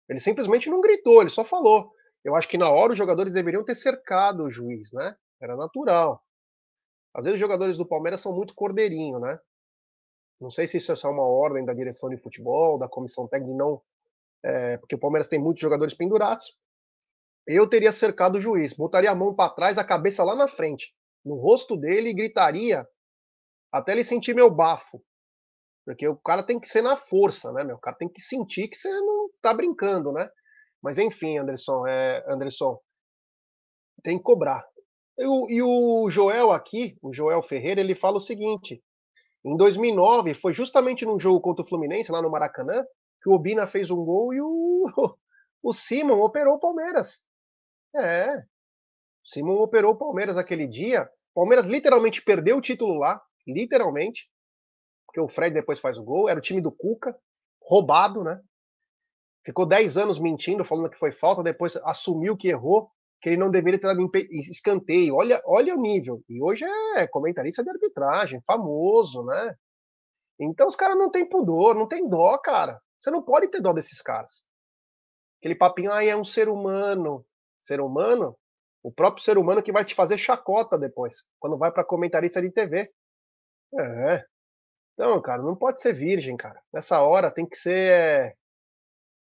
Speaker 1: Ele simplesmente não gritou, ele só falou. Eu acho que na hora os jogadores deveriam ter cercado o juiz, né? Era natural. Às vezes os jogadores do Palmeiras são muito cordeirinho, né? Não sei se isso é só uma ordem da direção de futebol, da comissão técnica, não. É, porque o Palmeiras tem muitos jogadores pendurados. Eu teria cercado o juiz, botaria a mão para trás, a cabeça lá na frente, no rosto dele e gritaria até ele sentir meu bafo. Porque o cara tem que ser na força, né, meu? O cara tem que sentir que você não tá brincando, né? Mas enfim, Anderson, é, Anderson, tem que cobrar. E o, Joel aqui, o Joel Ferreira, ele fala o seguinte: em 2009, foi justamente num jogo contra o Fluminense, lá no Maracanã, que o Obina fez um gol e o, O Simon operou o Palmeiras. É. O Simon operou o Palmeiras aquele dia. O Palmeiras literalmente perdeu o título lá. Literalmente. Porque o Fred depois faz o gol. Era o time do Cuca. Roubado, né? Ficou 10 anos mentindo, falando que foi falta. Depois assumiu que errou. Que ele não deveria ter dado escanteio. Olha, olha o nível. E hoje é comentarista de arbitragem. Famoso, né? Então os caras não têm pudor, não tem dó, cara. Você não pode ter dó desses caras. Aquele papinho, aí é um ser humano. Ser humano? O próprio ser humano que vai te fazer chacota depois, quando vai para comentarista de TV. É. Não, cara, não pode ser virgem, cara. Nessa hora tem que ser.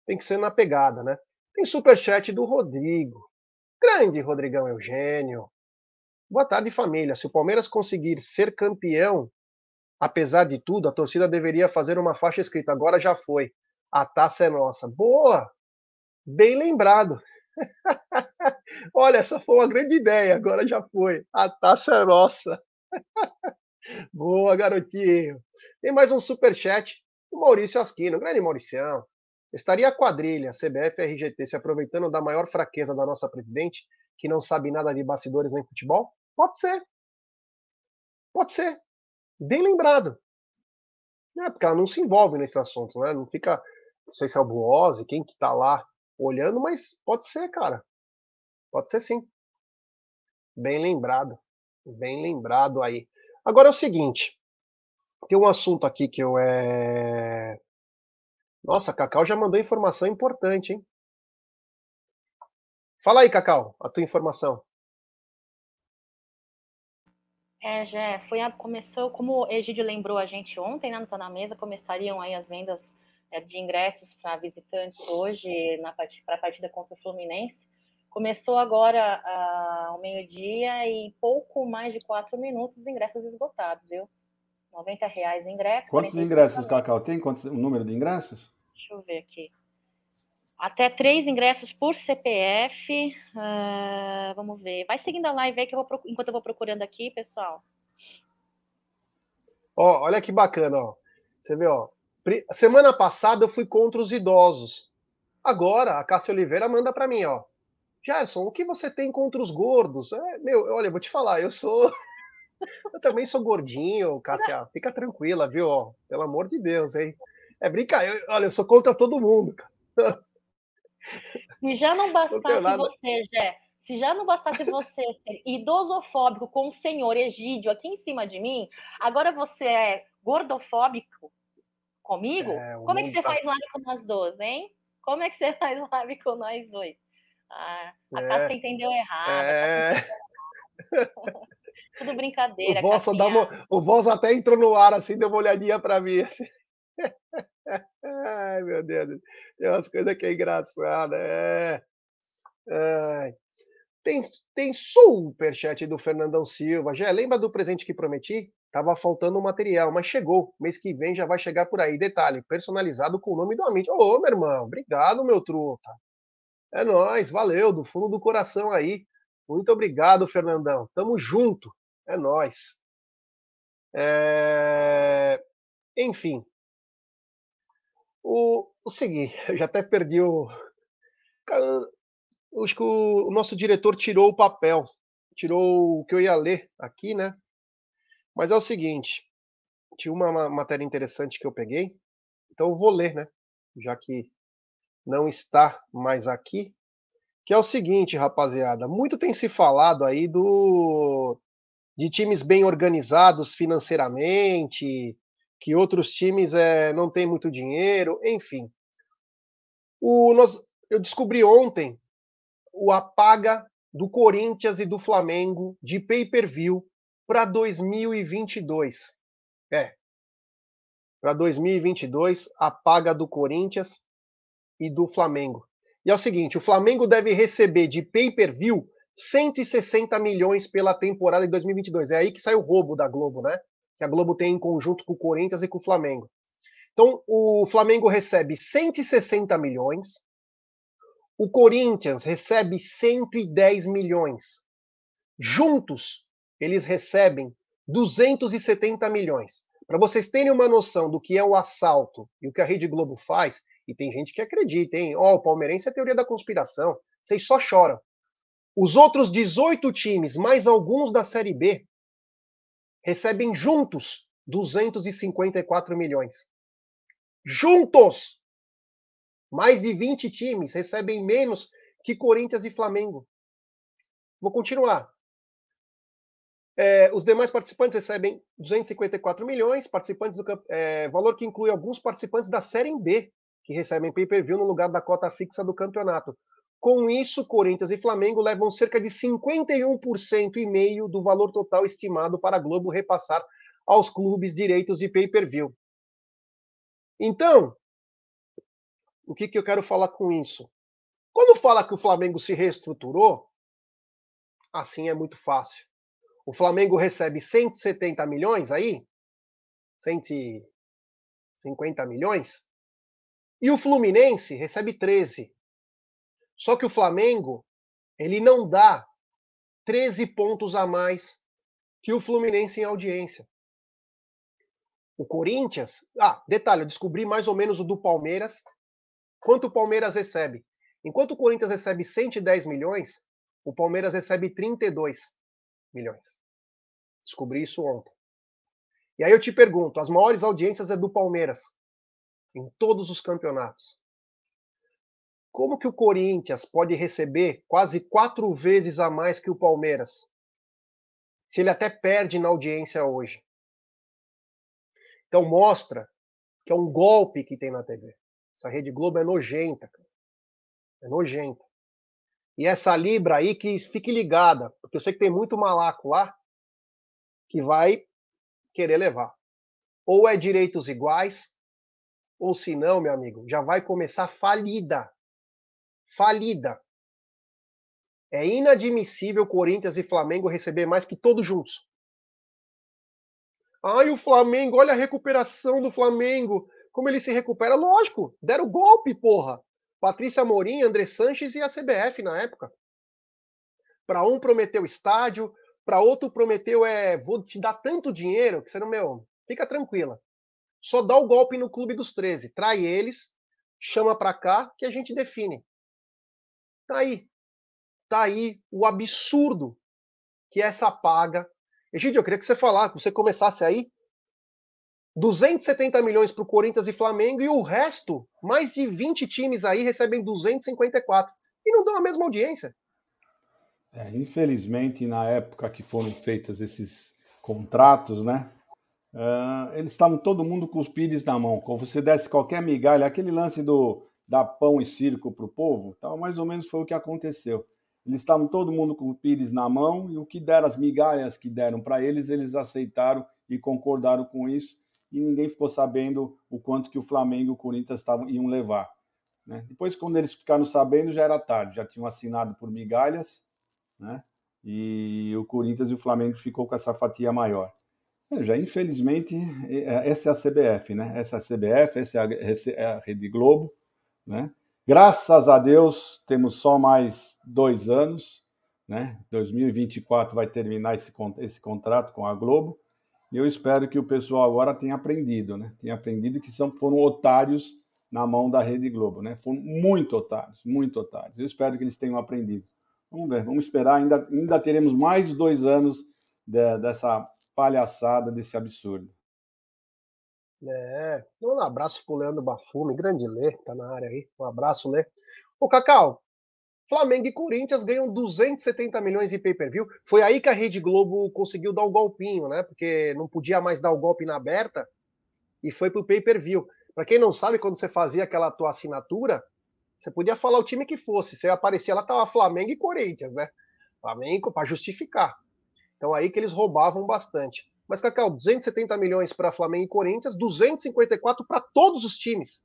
Speaker 1: Tem que ser na pegada, né? Tem superchat do Rodrigo. Grande Rodrigão Eugênio. Boa tarde, família. Se o Palmeiras conseguir ser campeão, apesar de tudo, a torcida deveria fazer uma faixa escrita. Agora já foi. A taça é nossa. Boa! Bem lembrado. Olha, essa foi uma grande ideia. Agora já foi. A taça é nossa. Boa, garotinho. Tem mais um super chat. O Maurício Asquino, grande Mauricião. Estaria a quadrilha CBF e RGT se aproveitando da maior fraqueza da nossa presidente, que não sabe nada de bastidores nem futebol? Pode ser. Pode ser. Bem lembrado. É, porque ela não se envolve nesse assunto, né? Não fica, não sei se é o Buose, quem que tá lá olhando, mas pode ser, cara. Pode ser sim. Bem lembrado. Bem lembrado aí. Agora é o seguinte. Tem um assunto aqui que eu é. Nossa, Cacau já mandou informação importante, hein? Fala aí, Cacau, a tua informação.
Speaker 3: É, já foi a, começou, como o Egídio lembrou a gente ontem, né, Tá na mesa, começariam aí as vendas é, de ingressos para visitantes hoje para a partida contra o Fluminense. Começou agora ao meio-dia e pouco mais de quatro minutos ingressos esgotados, viu? 90 reais ingresso.
Speaker 2: Quantos ingressos, Cacau? Tem quantos, o número de ingressos?
Speaker 3: Deixa eu ver aqui. Até três ingressos por CPF. Uh, ah, vamos ver. Vai seguindo a live aí que eu vou, enquanto eu vou procurando aqui, pessoal.
Speaker 1: Ó, olha que bacana, ó. Você vê, ó. Semana passada eu fui contra os idosos. Agora a Cássia Oliveira manda para mim, ó. Gerson, o que você tem contra os gordos? É, meu, olha, eu vou te falar, eu sou. Eu também sou gordinho, Cássia. Fica tranquila, viu? Ó, pelo amor de Deus, hein? É brincadeira. Olha, eu sou contra todo mundo, cara.
Speaker 3: Se já não bastasse não você, Jé, se já não bastasse você ser idosofóbico com o senhor Egídio aqui em cima de mim, agora você é gordofóbico comigo? É, Como é que você tá... faz live com nós dois, hein? Como é que você faz live com nós dois? Ah, a é, Cássia entendeu errado. É... Tudo brincadeira.
Speaker 1: O Vossa, uma... o Vossa até entrou no ar assim, deu uma olhadinha para mim. Assim. Ai, meu Deus. Tem umas coisas que é engraçada. É. É. Tem, tem superchat do Fernandão Silva. Já lembra do presente que prometi? Tava faltando o material, mas chegou. Mês que vem já vai chegar por aí. Detalhe, personalizado com o nome do amigo. Ô, meu irmão, obrigado, meu truta. É nóis, valeu, do fundo do coração aí. Muito obrigado, Fernandão. Tamo junto. É nóis. É... Enfim, o, o seguinte, eu já até perdi o. Acho que o, o nosso diretor tirou o papel, tirou o que eu ia ler aqui, né? Mas é o seguinte, tinha uma matéria interessante que eu peguei, então eu vou ler, né? Já que não está mais aqui, que é o seguinte, rapaziada, muito tem se falado aí do de times bem organizados financeiramente, que outros times é, não têm muito dinheiro, enfim. O, nós, eu descobri ontem o apaga do Corinthians e do Flamengo de pay-per-view para 2022. É. Para 2022, a paga do Corinthians e do Flamengo. E é o seguinte, o Flamengo deve receber de pay-per-view 160 milhões pela temporada de 2022. É aí que sai o roubo da Globo, né? que a Globo tem em conjunto com o Corinthians e com o Flamengo. Então, o Flamengo recebe 160 milhões, o Corinthians recebe 110 milhões. Juntos, eles recebem 270 milhões. Para vocês terem uma noção do que é o assalto e o que a Rede Globo faz, E tem gente que acredita, hein? Ó, oh, o palmeirense é teoria da conspiração. Vocês só choram. Os outros 18 times, mais alguns da Série B, recebem juntos 254 milhões. Juntos! Mais de 20 times recebem menos que Corinthians e Flamengo. Vou continuar. É, os demais participantes recebem 254 milhões, participantes do é, valor que inclui alguns participantes da Série B, que recebem pay-per-view no lugar da cota fixa do campeonato. Com isso, Corinthians e Flamengo levam cerca de 51% e meio do valor total estimado para a Globo repassar aos clubes direitos de pay-per-view. Então, o que, que eu quero falar com isso? Quando fala que o Flamengo se reestruturou, assim é muito fácil. O Flamengo recebe 170 milhões aí, 150 milhões, e o Fluminense recebe 13. Só que o Flamengo, ele não dá 13 pontos a mais que o Fluminense em audiência. O Corinthians, ah, detalhe, eu descobri mais ou menos o do Palmeiras, quanto o Palmeiras recebe. Enquanto o Corinthians recebe 110 milhões, o Palmeiras recebe 32 milhões. Descobri isso ontem. E aí eu te pergunto, as maiores audiências é do Palmeiras em todos os campeonatos. Como que o Corinthians pode receber quase quatro vezes a mais que o Palmeiras? Se ele até perde na audiência hoje. Então mostra que é um golpe que tem na TV. Essa Rede Globo é nojenta. Cara. É nojenta. E essa Libra aí que fique ligada, porque eu sei que tem muito malaco lá que vai querer levar. Ou é direitos iguais, ou se não, meu amigo, já vai começar falida falida. É inadmissível Corinthians e Flamengo receber mais que todos juntos. Ai, o Flamengo, olha a recuperação do Flamengo. Como ele se recupera? Lógico, deram golpe, porra. Patrícia Morim, André Sanches e a CBF na época. Para um prometeu estádio, para outro prometeu é, vou te dar tanto dinheiro que você não meu, fica tranquila. Só dá o golpe no clube dos 13, trai eles, chama para cá que a gente define. Tá aí. Tá aí o absurdo que é essa paga. Egidio, eu queria que você falasse, que você começasse aí. 270 milhões para o Corinthians e Flamengo e o resto, mais de 20 times aí recebem 254 e não dão a mesma audiência.
Speaker 2: É, infelizmente, na época que foram feitos esses contratos, né? Uh, eles estavam todo mundo com os pires na mão. Como você desse qualquer migalha, aquele lance do dar pão e circo para o povo, então mais ou menos foi o que aconteceu. Eles estavam todo mundo com o pires na mão e o que deram, as migalhas que deram para eles, eles aceitaram e concordaram com isso e ninguém ficou sabendo o quanto que o Flamengo e o Corinthians estavam, iam levar. Né? Depois, quando eles ficaram sabendo, já era tarde, já tinham assinado por migalhas, né? e o Corinthians e o Flamengo ficou com essa fatia maior. É, já infelizmente, é, essa é a CBF, né? Essa é a CBF, essa é a Rede Globo, né? Graças a Deus, temos só mais dois anos. Né? 2024 vai terminar esse, esse contrato com a Globo. E eu espero que o pessoal agora tenha aprendido, né? Tenha aprendido que são, foram otários na mão da Rede Globo, né? Foram muito otários, muito otários. Eu espero que eles tenham aprendido. Vamos ver, vamos esperar. Ainda, ainda teremos mais dois anos de, dessa palhaçada, desse absurdo.
Speaker 1: É, um abraço pro Leandro Bafume, grande Lê, tá na área aí. Um abraço, Lê. Ô, Cacau, Flamengo e Corinthians ganham 270 milhões de pay-per-view. Foi aí que a Rede Globo conseguiu dar o golpinho, né? Porque não podia mais dar o golpe na aberta e foi pro pay-per-view. Para quem não sabe, quando você fazia aquela tua assinatura, você podia falar o time que fosse. Você aparecia lá, tava Flamengo e Corinthians, né? Flamengo para justificar. Então aí que eles roubavam bastante. Mas, Cacau, 270 milhões para Flamengo e Corinthians, 254 para todos os times.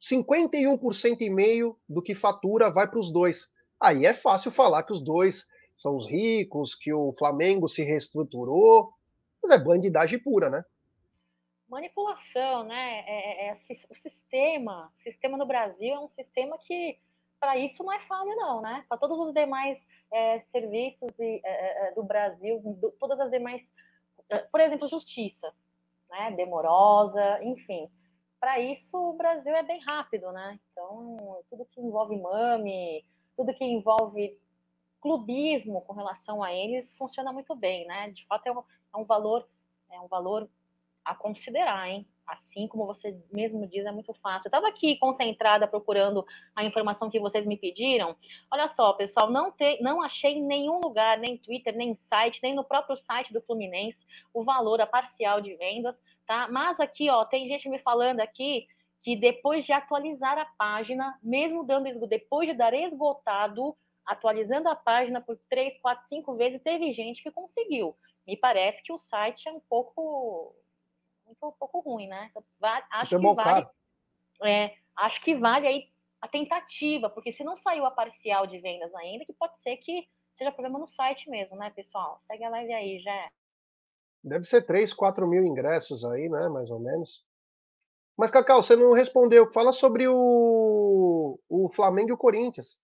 Speaker 1: 51% e meio do que fatura vai para os dois. Aí é fácil falar que os dois são os ricos, que o Flamengo se reestruturou, mas é bandidagem pura, né?
Speaker 3: Manipulação, né? É, é, é o sistema, o sistema no Brasil é um sistema que para isso não é falha, não, né? Para todos os demais é, serviços de, é, é, do Brasil, do, todas as demais por exemplo, justiça, né, demorosa, enfim. para isso o Brasil é bem rápido, né? Então, tudo que envolve mame, tudo que envolve clubismo com relação a eles funciona muito bem, né? De fato é um, é um valor é um valor a considerar, hein? Assim como você mesmo diz, é muito fácil. Eu estava aqui concentrada procurando a informação que vocês me pediram. Olha só, pessoal, não, te, não achei em nenhum lugar, nem Twitter, nem site, nem no próprio site do Fluminense, o valor, a parcial de vendas, tá? Mas aqui, ó, tem gente me falando aqui que depois de atualizar a página, mesmo dando depois de dar esgotado, atualizando a página por três, quatro, cinco vezes, teve gente que conseguiu. Me parece que o site é um pouco muito um pouco ruim, né? Então, acho é que vale. É, acho que vale aí a tentativa, porque se não saiu a parcial de vendas ainda, que pode ser que seja problema no site mesmo, né, pessoal? Segue a live aí, já.
Speaker 1: Deve ser 3, 4 mil ingressos aí, né? Mais ou menos. Mas, Cacau, você não respondeu. Fala sobre o, o Flamengo e o Corinthians.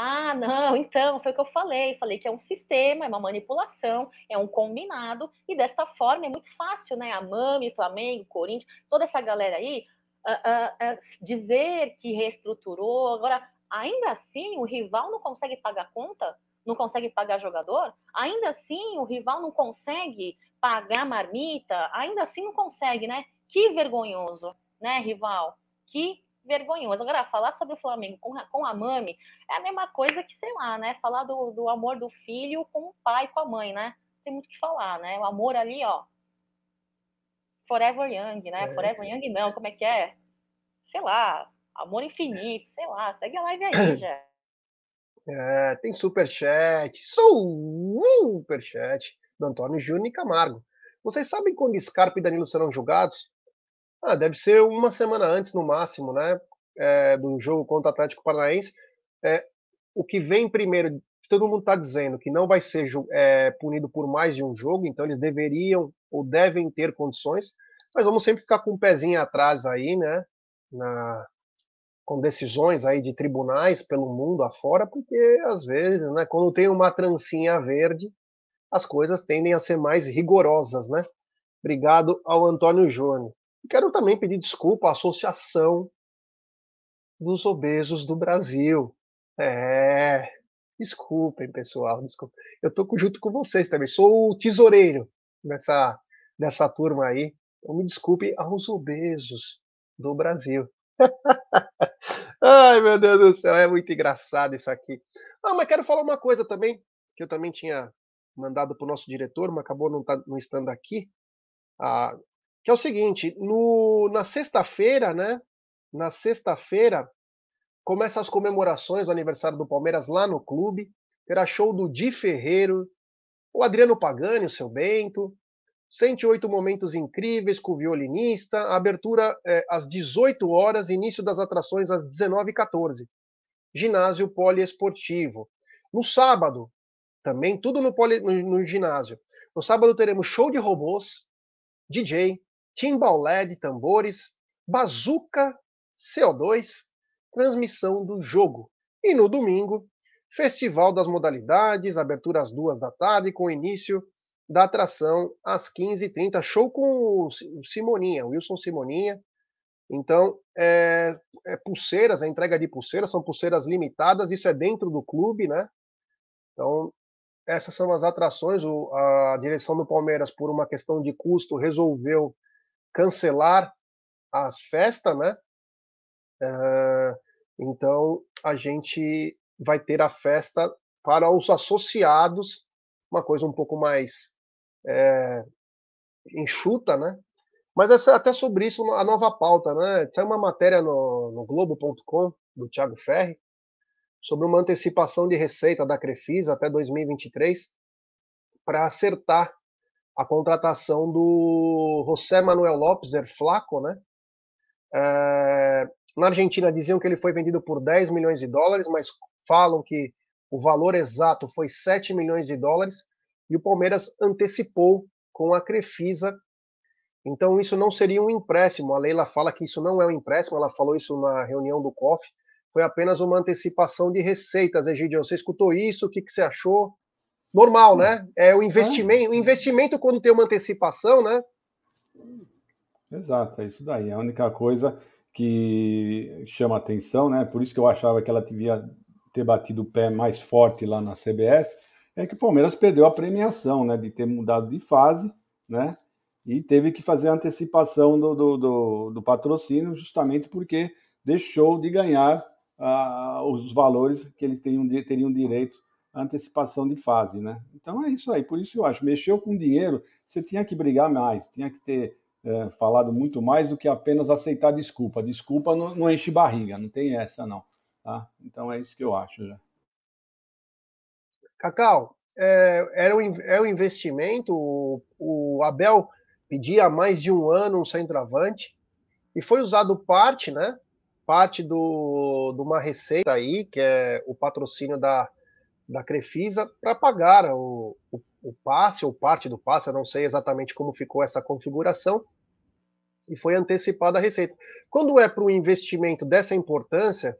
Speaker 3: Ah, não, então, foi o que eu falei. Falei que é um sistema, é uma manipulação, é um combinado, e desta forma é muito fácil, né? A Mami, Flamengo, Corinthians, toda essa galera aí, uh, uh, uh, dizer que reestruturou. Agora, ainda assim, o rival não consegue pagar conta, não consegue pagar jogador, ainda assim, o rival não consegue pagar marmita, ainda assim não consegue, né? Que vergonhoso, né, rival? Que vergonhoso. Agora, falar sobre o Flamengo com, com a Mami é a mesma coisa que, sei lá, né? Falar do, do amor do filho com o pai com a mãe, né? Tem muito o que falar, né? O amor ali, ó. Forever Young, né? É. Forever Young não, como é que é? Sei lá, amor infinito, sei lá. Segue a live aí, já.
Speaker 1: É, tem superchat, superchat do Antônio Júnior e Camargo. Vocês sabem quando Scarpa e Danilo serão julgados? Ah, deve ser uma semana antes, no máximo, né? É, do jogo contra o Atlético Paranaense. É, o que vem primeiro, todo mundo está dizendo que não vai ser é, punido por mais de um jogo, então eles deveriam ou devem ter condições, mas vamos sempre ficar com um pezinho atrás aí, né? Na, com decisões aí de tribunais pelo mundo afora, porque às vezes, né, quando tem uma trancinha verde, as coisas tendem a ser mais rigorosas, né? Obrigado ao Antônio Júnior. Quero também pedir desculpa à Associação dos Obesos do Brasil. É, desculpem, pessoal, desculpa. Eu tô junto com vocês também. Sou o tesoureiro dessa, dessa turma aí. Então me desculpe aos obesos do Brasil. Ai, meu Deus do céu, é muito engraçado isso aqui. Ah, mas quero falar uma coisa também, que eu também tinha mandado para o nosso diretor, mas acabou não, tá, não estando aqui. Ah, que é o seguinte, no, na sexta-feira, né? Na sexta-feira, começa as comemorações do aniversário do Palmeiras lá no clube. Terá show do Di Ferreiro, o Adriano Pagani, o seu Bento, 108 momentos incríveis com o violinista, abertura é, às 18 horas, início das atrações às 19h14. Ginásio poliesportivo. No sábado, também tudo no, poli, no, no ginásio. No sábado teremos show de robôs, DJ, timbal LED, tambores, bazuca, CO2, transmissão do jogo. E no domingo, Festival das Modalidades, abertura às duas da tarde, com início da atração às 15h30. Show com o Simoninha, Wilson Simoninha. Então, é, é pulseiras, a entrega de pulseiras, são pulseiras limitadas, isso é dentro do clube, né? Então, essas são as atrações. O, a direção do Palmeiras, por uma questão de custo, resolveu cancelar as festas, né? Uh, então a gente vai ter a festa para os associados, uma coisa um pouco mais é, enxuta, né? Mas é até sobre isso a nova pauta, né? Saiu uma matéria no, no Globo.com do Thiago Ferri sobre uma antecipação de receita da Crefisa até 2023 para acertar a contratação do José Manuel Lopes, er Flaco, né? É, na Argentina diziam que ele foi vendido por 10 milhões de dólares, mas falam que o valor exato foi 7 milhões de dólares e o Palmeiras antecipou com a Crefisa. Então isso não seria um empréstimo. A Leila fala que isso não é um empréstimo, ela falou isso na reunião do COF. Foi apenas uma antecipação de receitas. Egidio, você escutou isso? O que, que você achou? Normal, né? É o investimento. O investimento, quando tem uma antecipação, né?
Speaker 2: Exato, é isso daí. A única coisa que chama atenção, né? Por isso que eu achava que ela devia ter batido o pé mais forte lá na CBF, é que o Palmeiras perdeu a premiação, né? De ter mudado de fase, né? E teve que fazer a antecipação do, do, do, do patrocínio, justamente porque deixou de ganhar uh, os valores que eles teriam, teriam direito antecipação de fase, né? Então é isso aí. Por isso eu acho, mexeu com dinheiro, você tinha que brigar mais, tinha que ter é, falado muito mais do que apenas aceitar desculpa. Desculpa não, não, enche barriga, não tem essa não. Tá? Então é isso que eu acho já.
Speaker 1: Cacau, é, era um, é um investimento, o, o Abel pedia há mais de um ano um centroavante e foi usado parte, né? Parte do, de uma receita aí, que é o patrocínio da, da Crefisa, para pagar o, o, o passe, ou parte do passe, eu não sei exatamente como ficou essa configuração, e foi antecipada a receita. Quando é para um investimento dessa importância,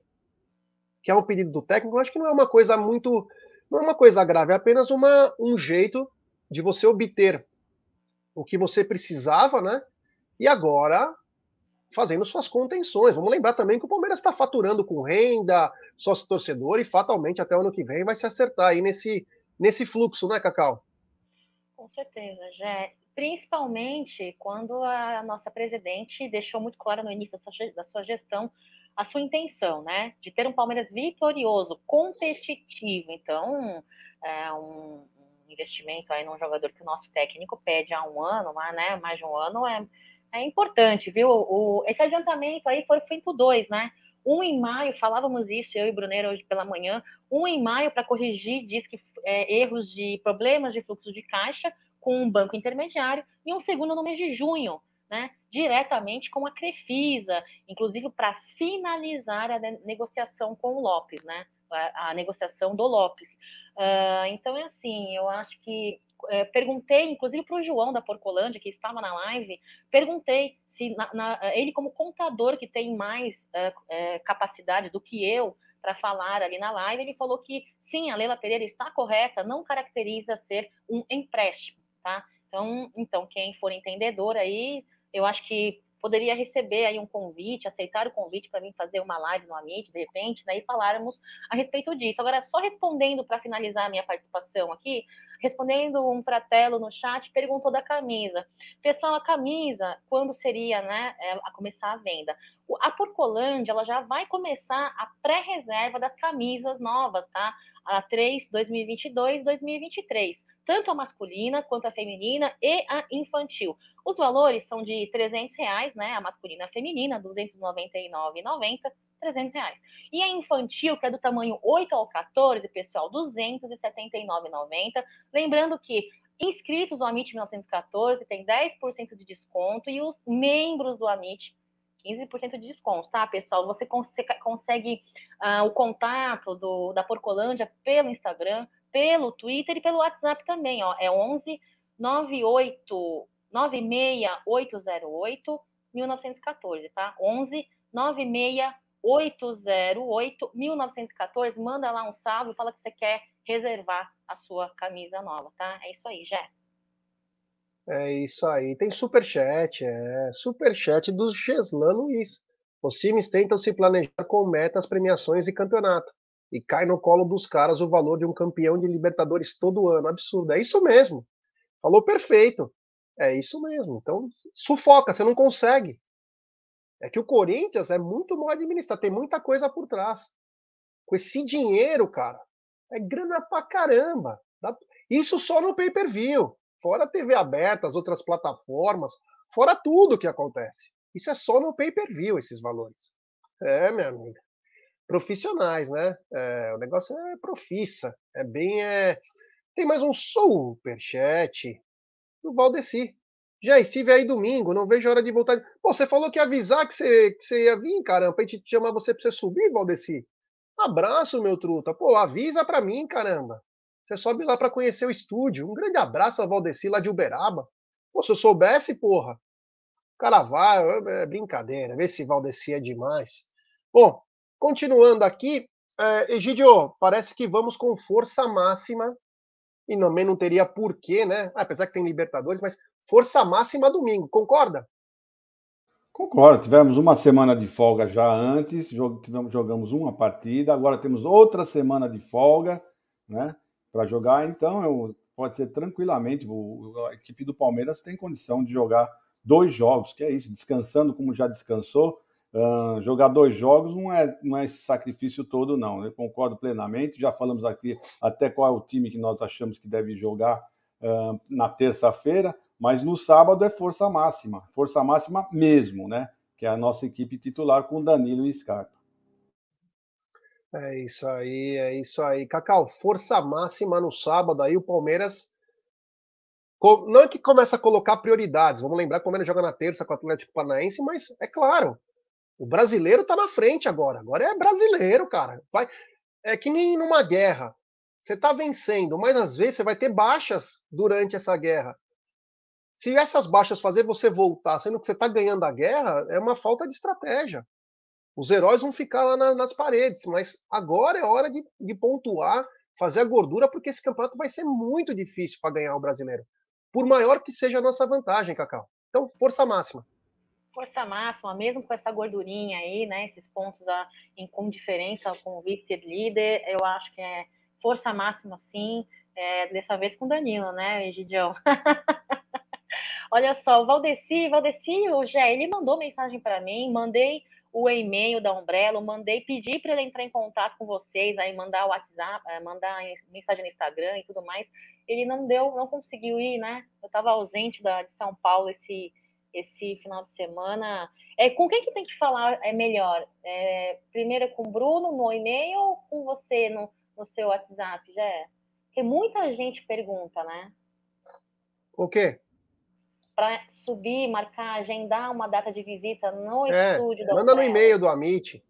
Speaker 1: que é um pedido do técnico, eu acho que não é uma coisa muito. não é uma coisa grave, é apenas uma, um jeito de você obter o que você precisava, né? E agora fazendo suas contenções. Vamos lembrar também que o Palmeiras está faturando com renda, sócio torcedor, e fatalmente até o ano que vem vai se acertar aí nesse, nesse fluxo, né, Cacau?
Speaker 3: Com certeza, já principalmente quando a nossa presidente deixou muito claro no início da sua, gestão a sua intenção, né, de ter um Palmeiras vitorioso, competitivo. Então, é um, um investimento aí num jogador que o nosso técnico pede há um ano, mas, né, mais de um ano é, é importante, viu? O, esse adiantamento aí foi feito dois, né? Um em maio, falávamos isso, eu e Bruneiro hoje pela manhã, um em maio para corrigir, diz que é, erros de problemas de fluxo de caixa, com um banco intermediário, e um segundo no mês de junho, né, diretamente com a Crefisa, inclusive para finalizar a negociação com o Lopes, né, a, a negociação do Lopes. Uh, então, é assim, eu acho que é, perguntei, inclusive para o João da Porcolândia, que estava na live, perguntei se na, na, ele, como contador que tem mais uh, capacidade do que eu para falar ali na live, ele falou que sim, a Leila Pereira está correta, não caracteriza ser um empréstimo tá? Então, então quem for entendedor aí, eu acho que poderia receber aí um convite, aceitar o convite para vir fazer uma live no Amit, de repente, né, e falarmos a respeito disso. Agora, só respondendo para finalizar a minha participação aqui, respondendo um pratelo no chat, perguntou da camisa. Pessoal, a camisa, quando seria, né, é, a começar a venda? A Porcolândia, ela já vai começar a pré-reserva das camisas novas, tá? A 3, 2022, 2023 tanto a masculina quanto a feminina e a infantil. Os valores são de 300 reais, né? A masculina e a feminina, 299,90, 300 reais. E a infantil, que é do tamanho 8 ao 14, pessoal, 279,90. Lembrando que inscritos do Amit 1914 tem 10% de desconto e os membros do Amit 15% de desconto, tá, pessoal? Você consegue uh, o contato do, da Porcolândia pelo Instagram, pelo Twitter e pelo WhatsApp também, ó. É 11 98 96808 1914, tá? 11 96808 1914. Manda lá um salve, fala que você quer reservar a sua camisa nova, tá? É isso aí, Jé.
Speaker 1: É isso aí. Tem superchat, é. Superchat do Geslan Luiz. Os times tentam se planejar com metas, premiações e campeonato e cai no colo dos caras o valor de um campeão de Libertadores todo ano. Absurdo. É isso mesmo. Falou perfeito. É isso mesmo. Então, sufoca, você não consegue. É que o Corinthians é muito mal administrado, tem muita coisa por trás. Com esse dinheiro, cara, é grana pra caramba. Isso só no pay-per-view. Fora a TV aberta, as outras plataformas, fora tudo que acontece. Isso é só no pay-per-view, esses valores. É, minha amiga profissionais, né? É, o negócio é profissa, é bem. É... Tem mais um superchat do Valdeci. Já estive aí domingo, não vejo a hora de voltar. Pô, você falou que ia avisar que você, que você ia vir, caramba, pra gente chamar você pra você subir, Valdeci. Abraço, meu truta. Pô, avisa pra mim, caramba. Você sobe lá para conhecer o estúdio. Um grande abraço a Valdeci lá de Uberaba. Pô, se eu soubesse, porra. O cara vai, é brincadeira. Vê se Valdeci é demais. Bom, Continuando aqui, é, Egidio, parece que vamos com força máxima, e também não teria porquê, né? Apesar que tem Libertadores, mas força máxima domingo, concorda?
Speaker 2: Concordo, tivemos uma semana de folga já antes, jogamos uma partida, agora temos outra semana de folga, né, para jogar, então eu, pode ser tranquilamente, a equipe do Palmeiras tem condição de jogar dois jogos, que é isso, descansando como já descansou, uh, jogar dois jogos não é, não é esse sacrifício todo, não, eu concordo plenamente, já falamos aqui até qual é o time que nós achamos que deve jogar uh, na terça-feira, mas no sábado é força máxima, força máxima mesmo, né? Que é a nossa equipe titular com Danilo e Scarpa.
Speaker 1: É isso aí, é isso aí. Cacau, força máxima no sábado, aí o Palmeiras. Não é que começa a colocar prioridades. Vamos lembrar que o Palmeiras joga na terça com o Atlético Paranaense, mas é claro, o brasileiro tá na frente agora. Agora é brasileiro, cara. Vai... É que nem numa guerra. Você está vencendo, mas às vezes você vai ter baixas durante essa guerra. Se essas baixas fazer você voltar, sendo que você está ganhando a guerra, é uma falta de estratégia. Os heróis vão ficar lá na, nas paredes, mas agora é hora de, de, pontuar, fazer a gordura, porque esse campeonato vai ser muito difícil para ganhar o brasileiro. Por maior que seja a nossa vantagem, Cacau. Então, força máxima.
Speaker 3: Força máxima, mesmo com essa gordurinha aí, né? Esses pontos a, em, com diferença com o vice-líder, eu acho que é força máxima, sim, é, dessa vez com Danilo, né, Egidião? Olha só, o Valdeci, Valdeci, o Gé, ele mandou mensagem para mim, mandei o e-mail da Umbrella, mandei pedir para ele entrar em contato com vocês, aí mandar o WhatsApp, é, mandar mensagem no Instagram e tudo mais. Ele não deu, não conseguiu ir, né? Eu estava ausente da, de São Paulo esse esse final de semana. É, com quem que tem que falar é melhor? É, primeiro é com o Bruno no e-mail ou com você no, no seu WhatsApp, já é? Porque muita gente pergunta, né?
Speaker 1: O quê?
Speaker 3: Para subir, marcar, agendar uma data de visita no é, estúdio
Speaker 1: da Manda Umbrella. no e-mail do Amit.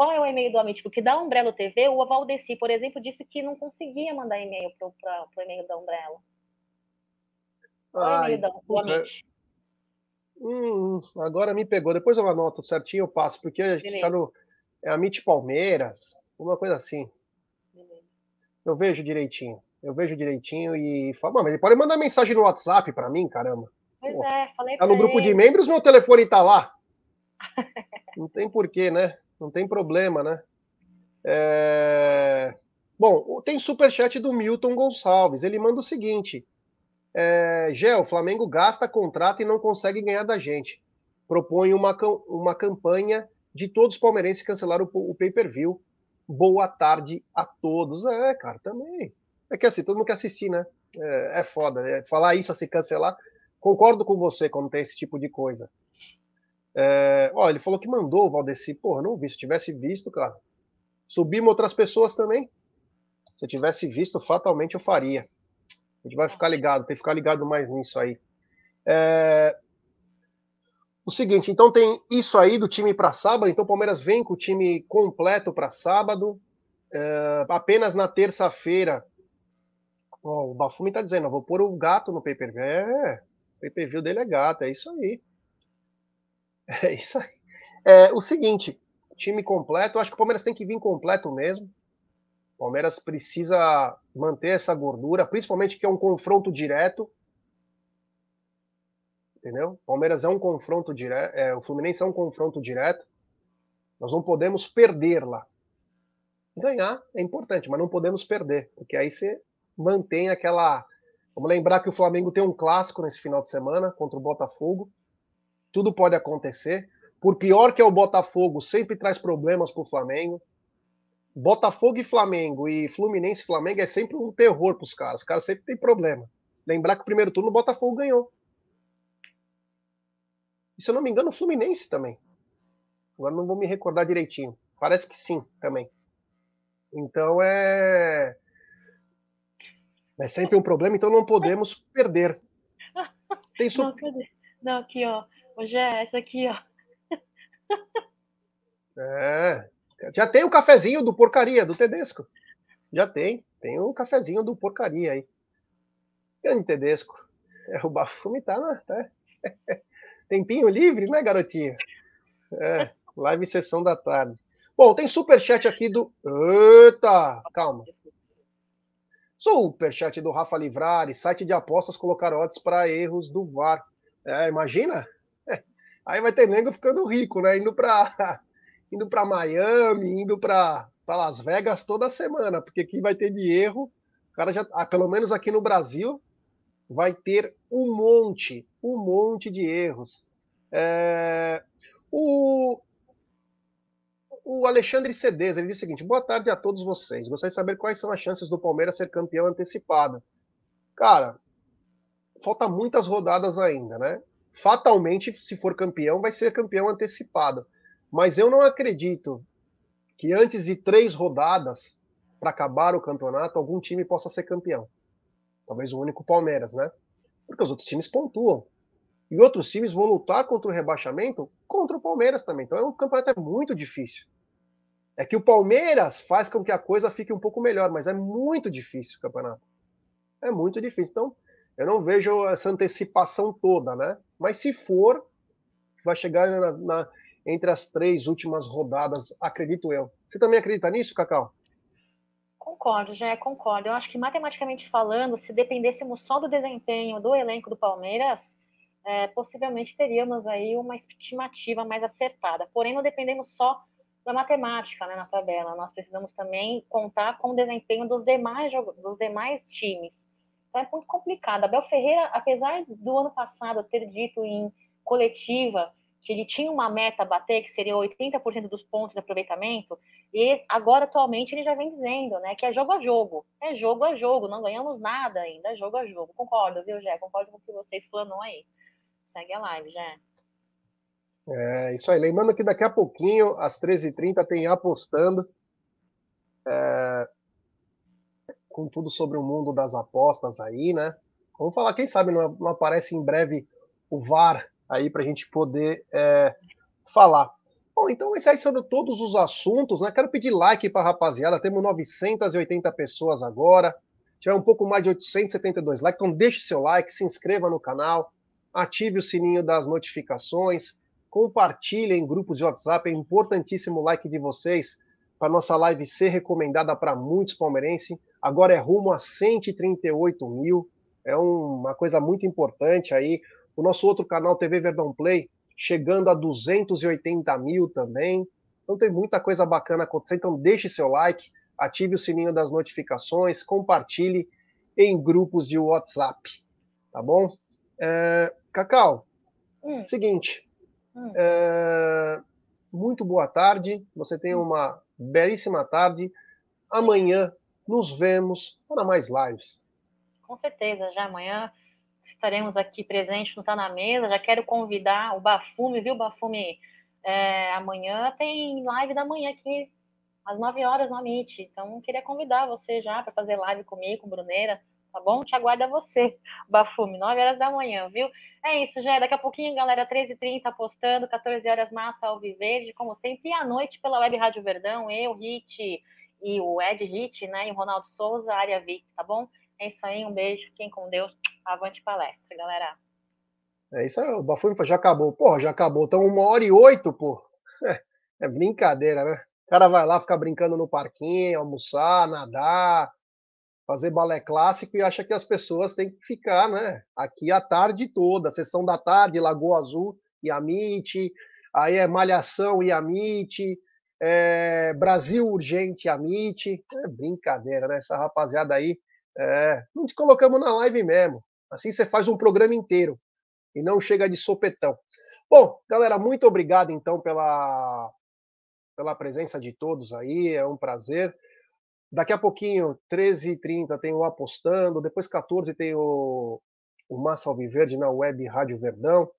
Speaker 3: Qual é o e-mail do Amit? Porque da Umbrella TV, o Valdeci, por exemplo, disse que não conseguia mandar e-mail para o e-mail da Umbrella.
Speaker 1: Qual é o e-mail do, do Amit? Hum, agora me pegou. Depois eu anoto certinho, eu passo, porque a gente está no. É Amit Palmeiras, uma coisa assim. Eu vejo direitinho. Eu vejo direitinho e falo, mas ele pode mandar mensagem no WhatsApp para mim, caramba.
Speaker 3: Pois Pô, é, falei
Speaker 1: Tá no grupo ele. de membros, meu telefone tá lá. Não tem porquê, né? Não tem problema, né? É... Bom, tem superchat do Milton Gonçalves. Ele manda o seguinte: é, Gé, o Flamengo gasta contrato e não consegue ganhar da gente. Propõe uma, uma campanha de todos os palmeirenses cancelar o, o pay-per-view boa tarde a todos. É, cara, também. É que assim, todo mundo quer assistir, né? É, é foda. É, falar isso, assim, cancelar. Concordo com você quando tem esse tipo de coisa. É, ó, ele falou que mandou o Valdeci. Porra, não vi. Se tivesse visto, cara. Subimos outras pessoas também. Se eu tivesse visto, fatalmente eu faria. A gente vai ficar ligado, tem que ficar ligado mais nisso aí. É, o seguinte, então tem isso aí do time para sábado. Então o Palmeiras vem com o time completo para sábado. É, apenas na terça-feira. Oh, o Bafumi tá dizendo, eu vou pôr o gato no pay-per-view. É, o pay-per-view dele é gato, é isso aí. É isso aí. É, o seguinte, time completo, acho que o Palmeiras tem que vir completo mesmo. O Palmeiras precisa manter essa gordura, principalmente que é um confronto direto entendeu? Palmeiras é um confronto direto, é, o Fluminense é um confronto direto. Nós não podemos perder lá. Ganhar é importante, mas não podemos perder, porque aí você mantém aquela. Vamos lembrar que o Flamengo tem um clássico nesse final de semana contra o Botafogo. Tudo pode acontecer. Por pior que é o Botafogo, sempre traz problemas para o Flamengo. Botafogo e Flamengo e Fluminense e Flamengo é sempre um terror para os caras. Os caras sempre têm problema. Lembrar que o primeiro turno o Botafogo ganhou. E se eu não me engano, o Fluminense também. Agora não vou me recordar direitinho. Parece que sim, também. Então é. É sempre um problema, então não podemos perder.
Speaker 3: Tem. Não, cadê? Não, aqui, ó. Hoje é essa aqui, ó.
Speaker 1: É. Já tem o cafezinho do porcaria, do Tedesco. Já tem. Tem o cafezinho do porcaria aí. Grande Tedesco. É, o Bafumi tá, né? Tá. Tempinho livre, né, garotinha? É, live sessão da tarde. Bom, tem superchat aqui do. Eita! Calma. Superchat do Rafa Livrari, site de apostas colocar odds para erros do VAR. É, imagina? Aí vai ter nego ficando rico, né? Indo para indo para Miami, indo para Las Vegas toda semana, porque aqui vai ter de erro. O cara já, ah, pelo menos aqui no Brasil, vai ter um monte, um monte de erros. É, o, o Alexandre Cedes, ele diz o seguinte: boa tarde a todos vocês. Gostaria de saber quais são as chances do Palmeiras ser campeão antecipado. Cara, falta muitas rodadas ainda, né? Fatalmente, se for campeão, vai ser campeão antecipado. Mas eu não acredito que antes de três rodadas para acabar o campeonato, algum time possa ser campeão. Talvez o único Palmeiras, né? Porque os outros times pontuam. E outros times vão lutar contra o rebaixamento contra o Palmeiras também. Então é um campeonato é muito difícil. É que o Palmeiras faz com que a coisa fique um pouco melhor, mas é muito difícil o campeonato. É muito difícil. Então, eu não vejo essa antecipação toda, né? Mas se for, vai chegar na, na, entre as três últimas rodadas, acredito eu. Você também acredita nisso, Cacau?
Speaker 3: Concordo, já concordo. Eu acho que matematicamente falando, se dependêssemos só do desempenho do elenco do Palmeiras, é, possivelmente teríamos aí uma estimativa mais acertada. Porém, não dependemos só da matemática né, na tabela. Nós precisamos também contar com o desempenho dos demais, dos demais times. Então é muito complicado. Abel Ferreira, apesar do ano passado ter dito em coletiva que ele tinha uma meta a bater, que seria 80% dos pontos de aproveitamento, e agora, atualmente, ele já vem dizendo, né, que é jogo a jogo. É jogo a jogo, não ganhamos nada ainda, é jogo a jogo. Concordo, viu, Jé? Concordo com o que vocês planou aí. Segue a live, Jé.
Speaker 1: É, isso aí. Lembrando que daqui a pouquinho, às 13h30, tem apostando. É, com tudo sobre o mundo das apostas aí, né? Vamos falar, quem sabe não, não aparece em breve o VAR aí para a gente poder é, falar. Bom, então esse aí sobre todos os assuntos, né? Quero pedir like para a rapaziada. Temos 980 pessoas agora. Tiver um pouco mais de 872 likes, então deixe seu like, se inscreva no canal, ative o sininho das notificações, compartilhe em grupos de WhatsApp. É importantíssimo o like de vocês para nossa live ser recomendada para muitos palmeirenses. Agora é rumo a 138 mil. É uma coisa muito importante aí. O nosso outro canal, TV Verdão Play, chegando a 280 mil também. Então tem muita coisa bacana acontecendo. Então deixe seu like, ative o sininho das notificações, compartilhe em grupos de WhatsApp, tá bom? É, Cacau, hum. seguinte, hum. É, muito boa tarde, você tem hum. uma belíssima tarde. Amanhã nos vemos para mais lives.
Speaker 3: Com certeza, já amanhã estaremos aqui presentes no Tá Na Mesa. Já quero convidar o Bafume, viu, Bafume? É, amanhã tem live da manhã aqui, às 9 horas na Meet. Então, queria convidar você já para fazer live comigo, com Bruneira, tá bom? Te aguarda você, Bafume, 9 horas da manhã, viu? É isso, já. Daqui a pouquinho, galera, 13h30 apostando, 14 horas massa ao Viverde, como sempre. E à noite pela Web Rádio Verdão, eu, Hit e o Ed Hit, né? E o Ronaldo Souza, área VIP, tá bom? É isso aí, um beijo, fiquem com Deus. Avante palestra, galera.
Speaker 1: É isso aí, o Bafuni já acabou. Porra, já acabou. Então, uma hora e oito, pô. É, é brincadeira, né? O cara vai lá ficar brincando no parquinho, almoçar, nadar, fazer balé clássico e acha que as pessoas têm que ficar, né? Aqui a tarde toda, sessão da tarde, Lagoa Azul e Amite, aí é Malhação e Amite, é Brasil Urgente Amite. É brincadeira, né? Essa rapaziada aí é, não te colocamos na live mesmo. Assim você faz um programa inteiro e não chega de sopetão. Bom, galera, muito obrigado então pela, pela presença de todos aí, é um prazer. Daqui a pouquinho, 13h30, tem o Apostando, depois 14 tem o, o Massa Alviverde na web Rádio Verdão.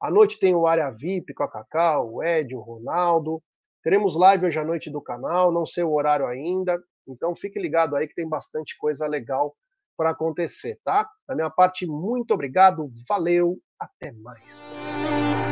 Speaker 1: À noite tem o Área VIP com a Cacau, o Ed, o Ronaldo. Teremos live hoje à noite do canal, não sei o horário ainda. Então fique ligado aí que tem bastante coisa legal para acontecer, tá? Da minha parte, muito obrigado, valeu, até mais.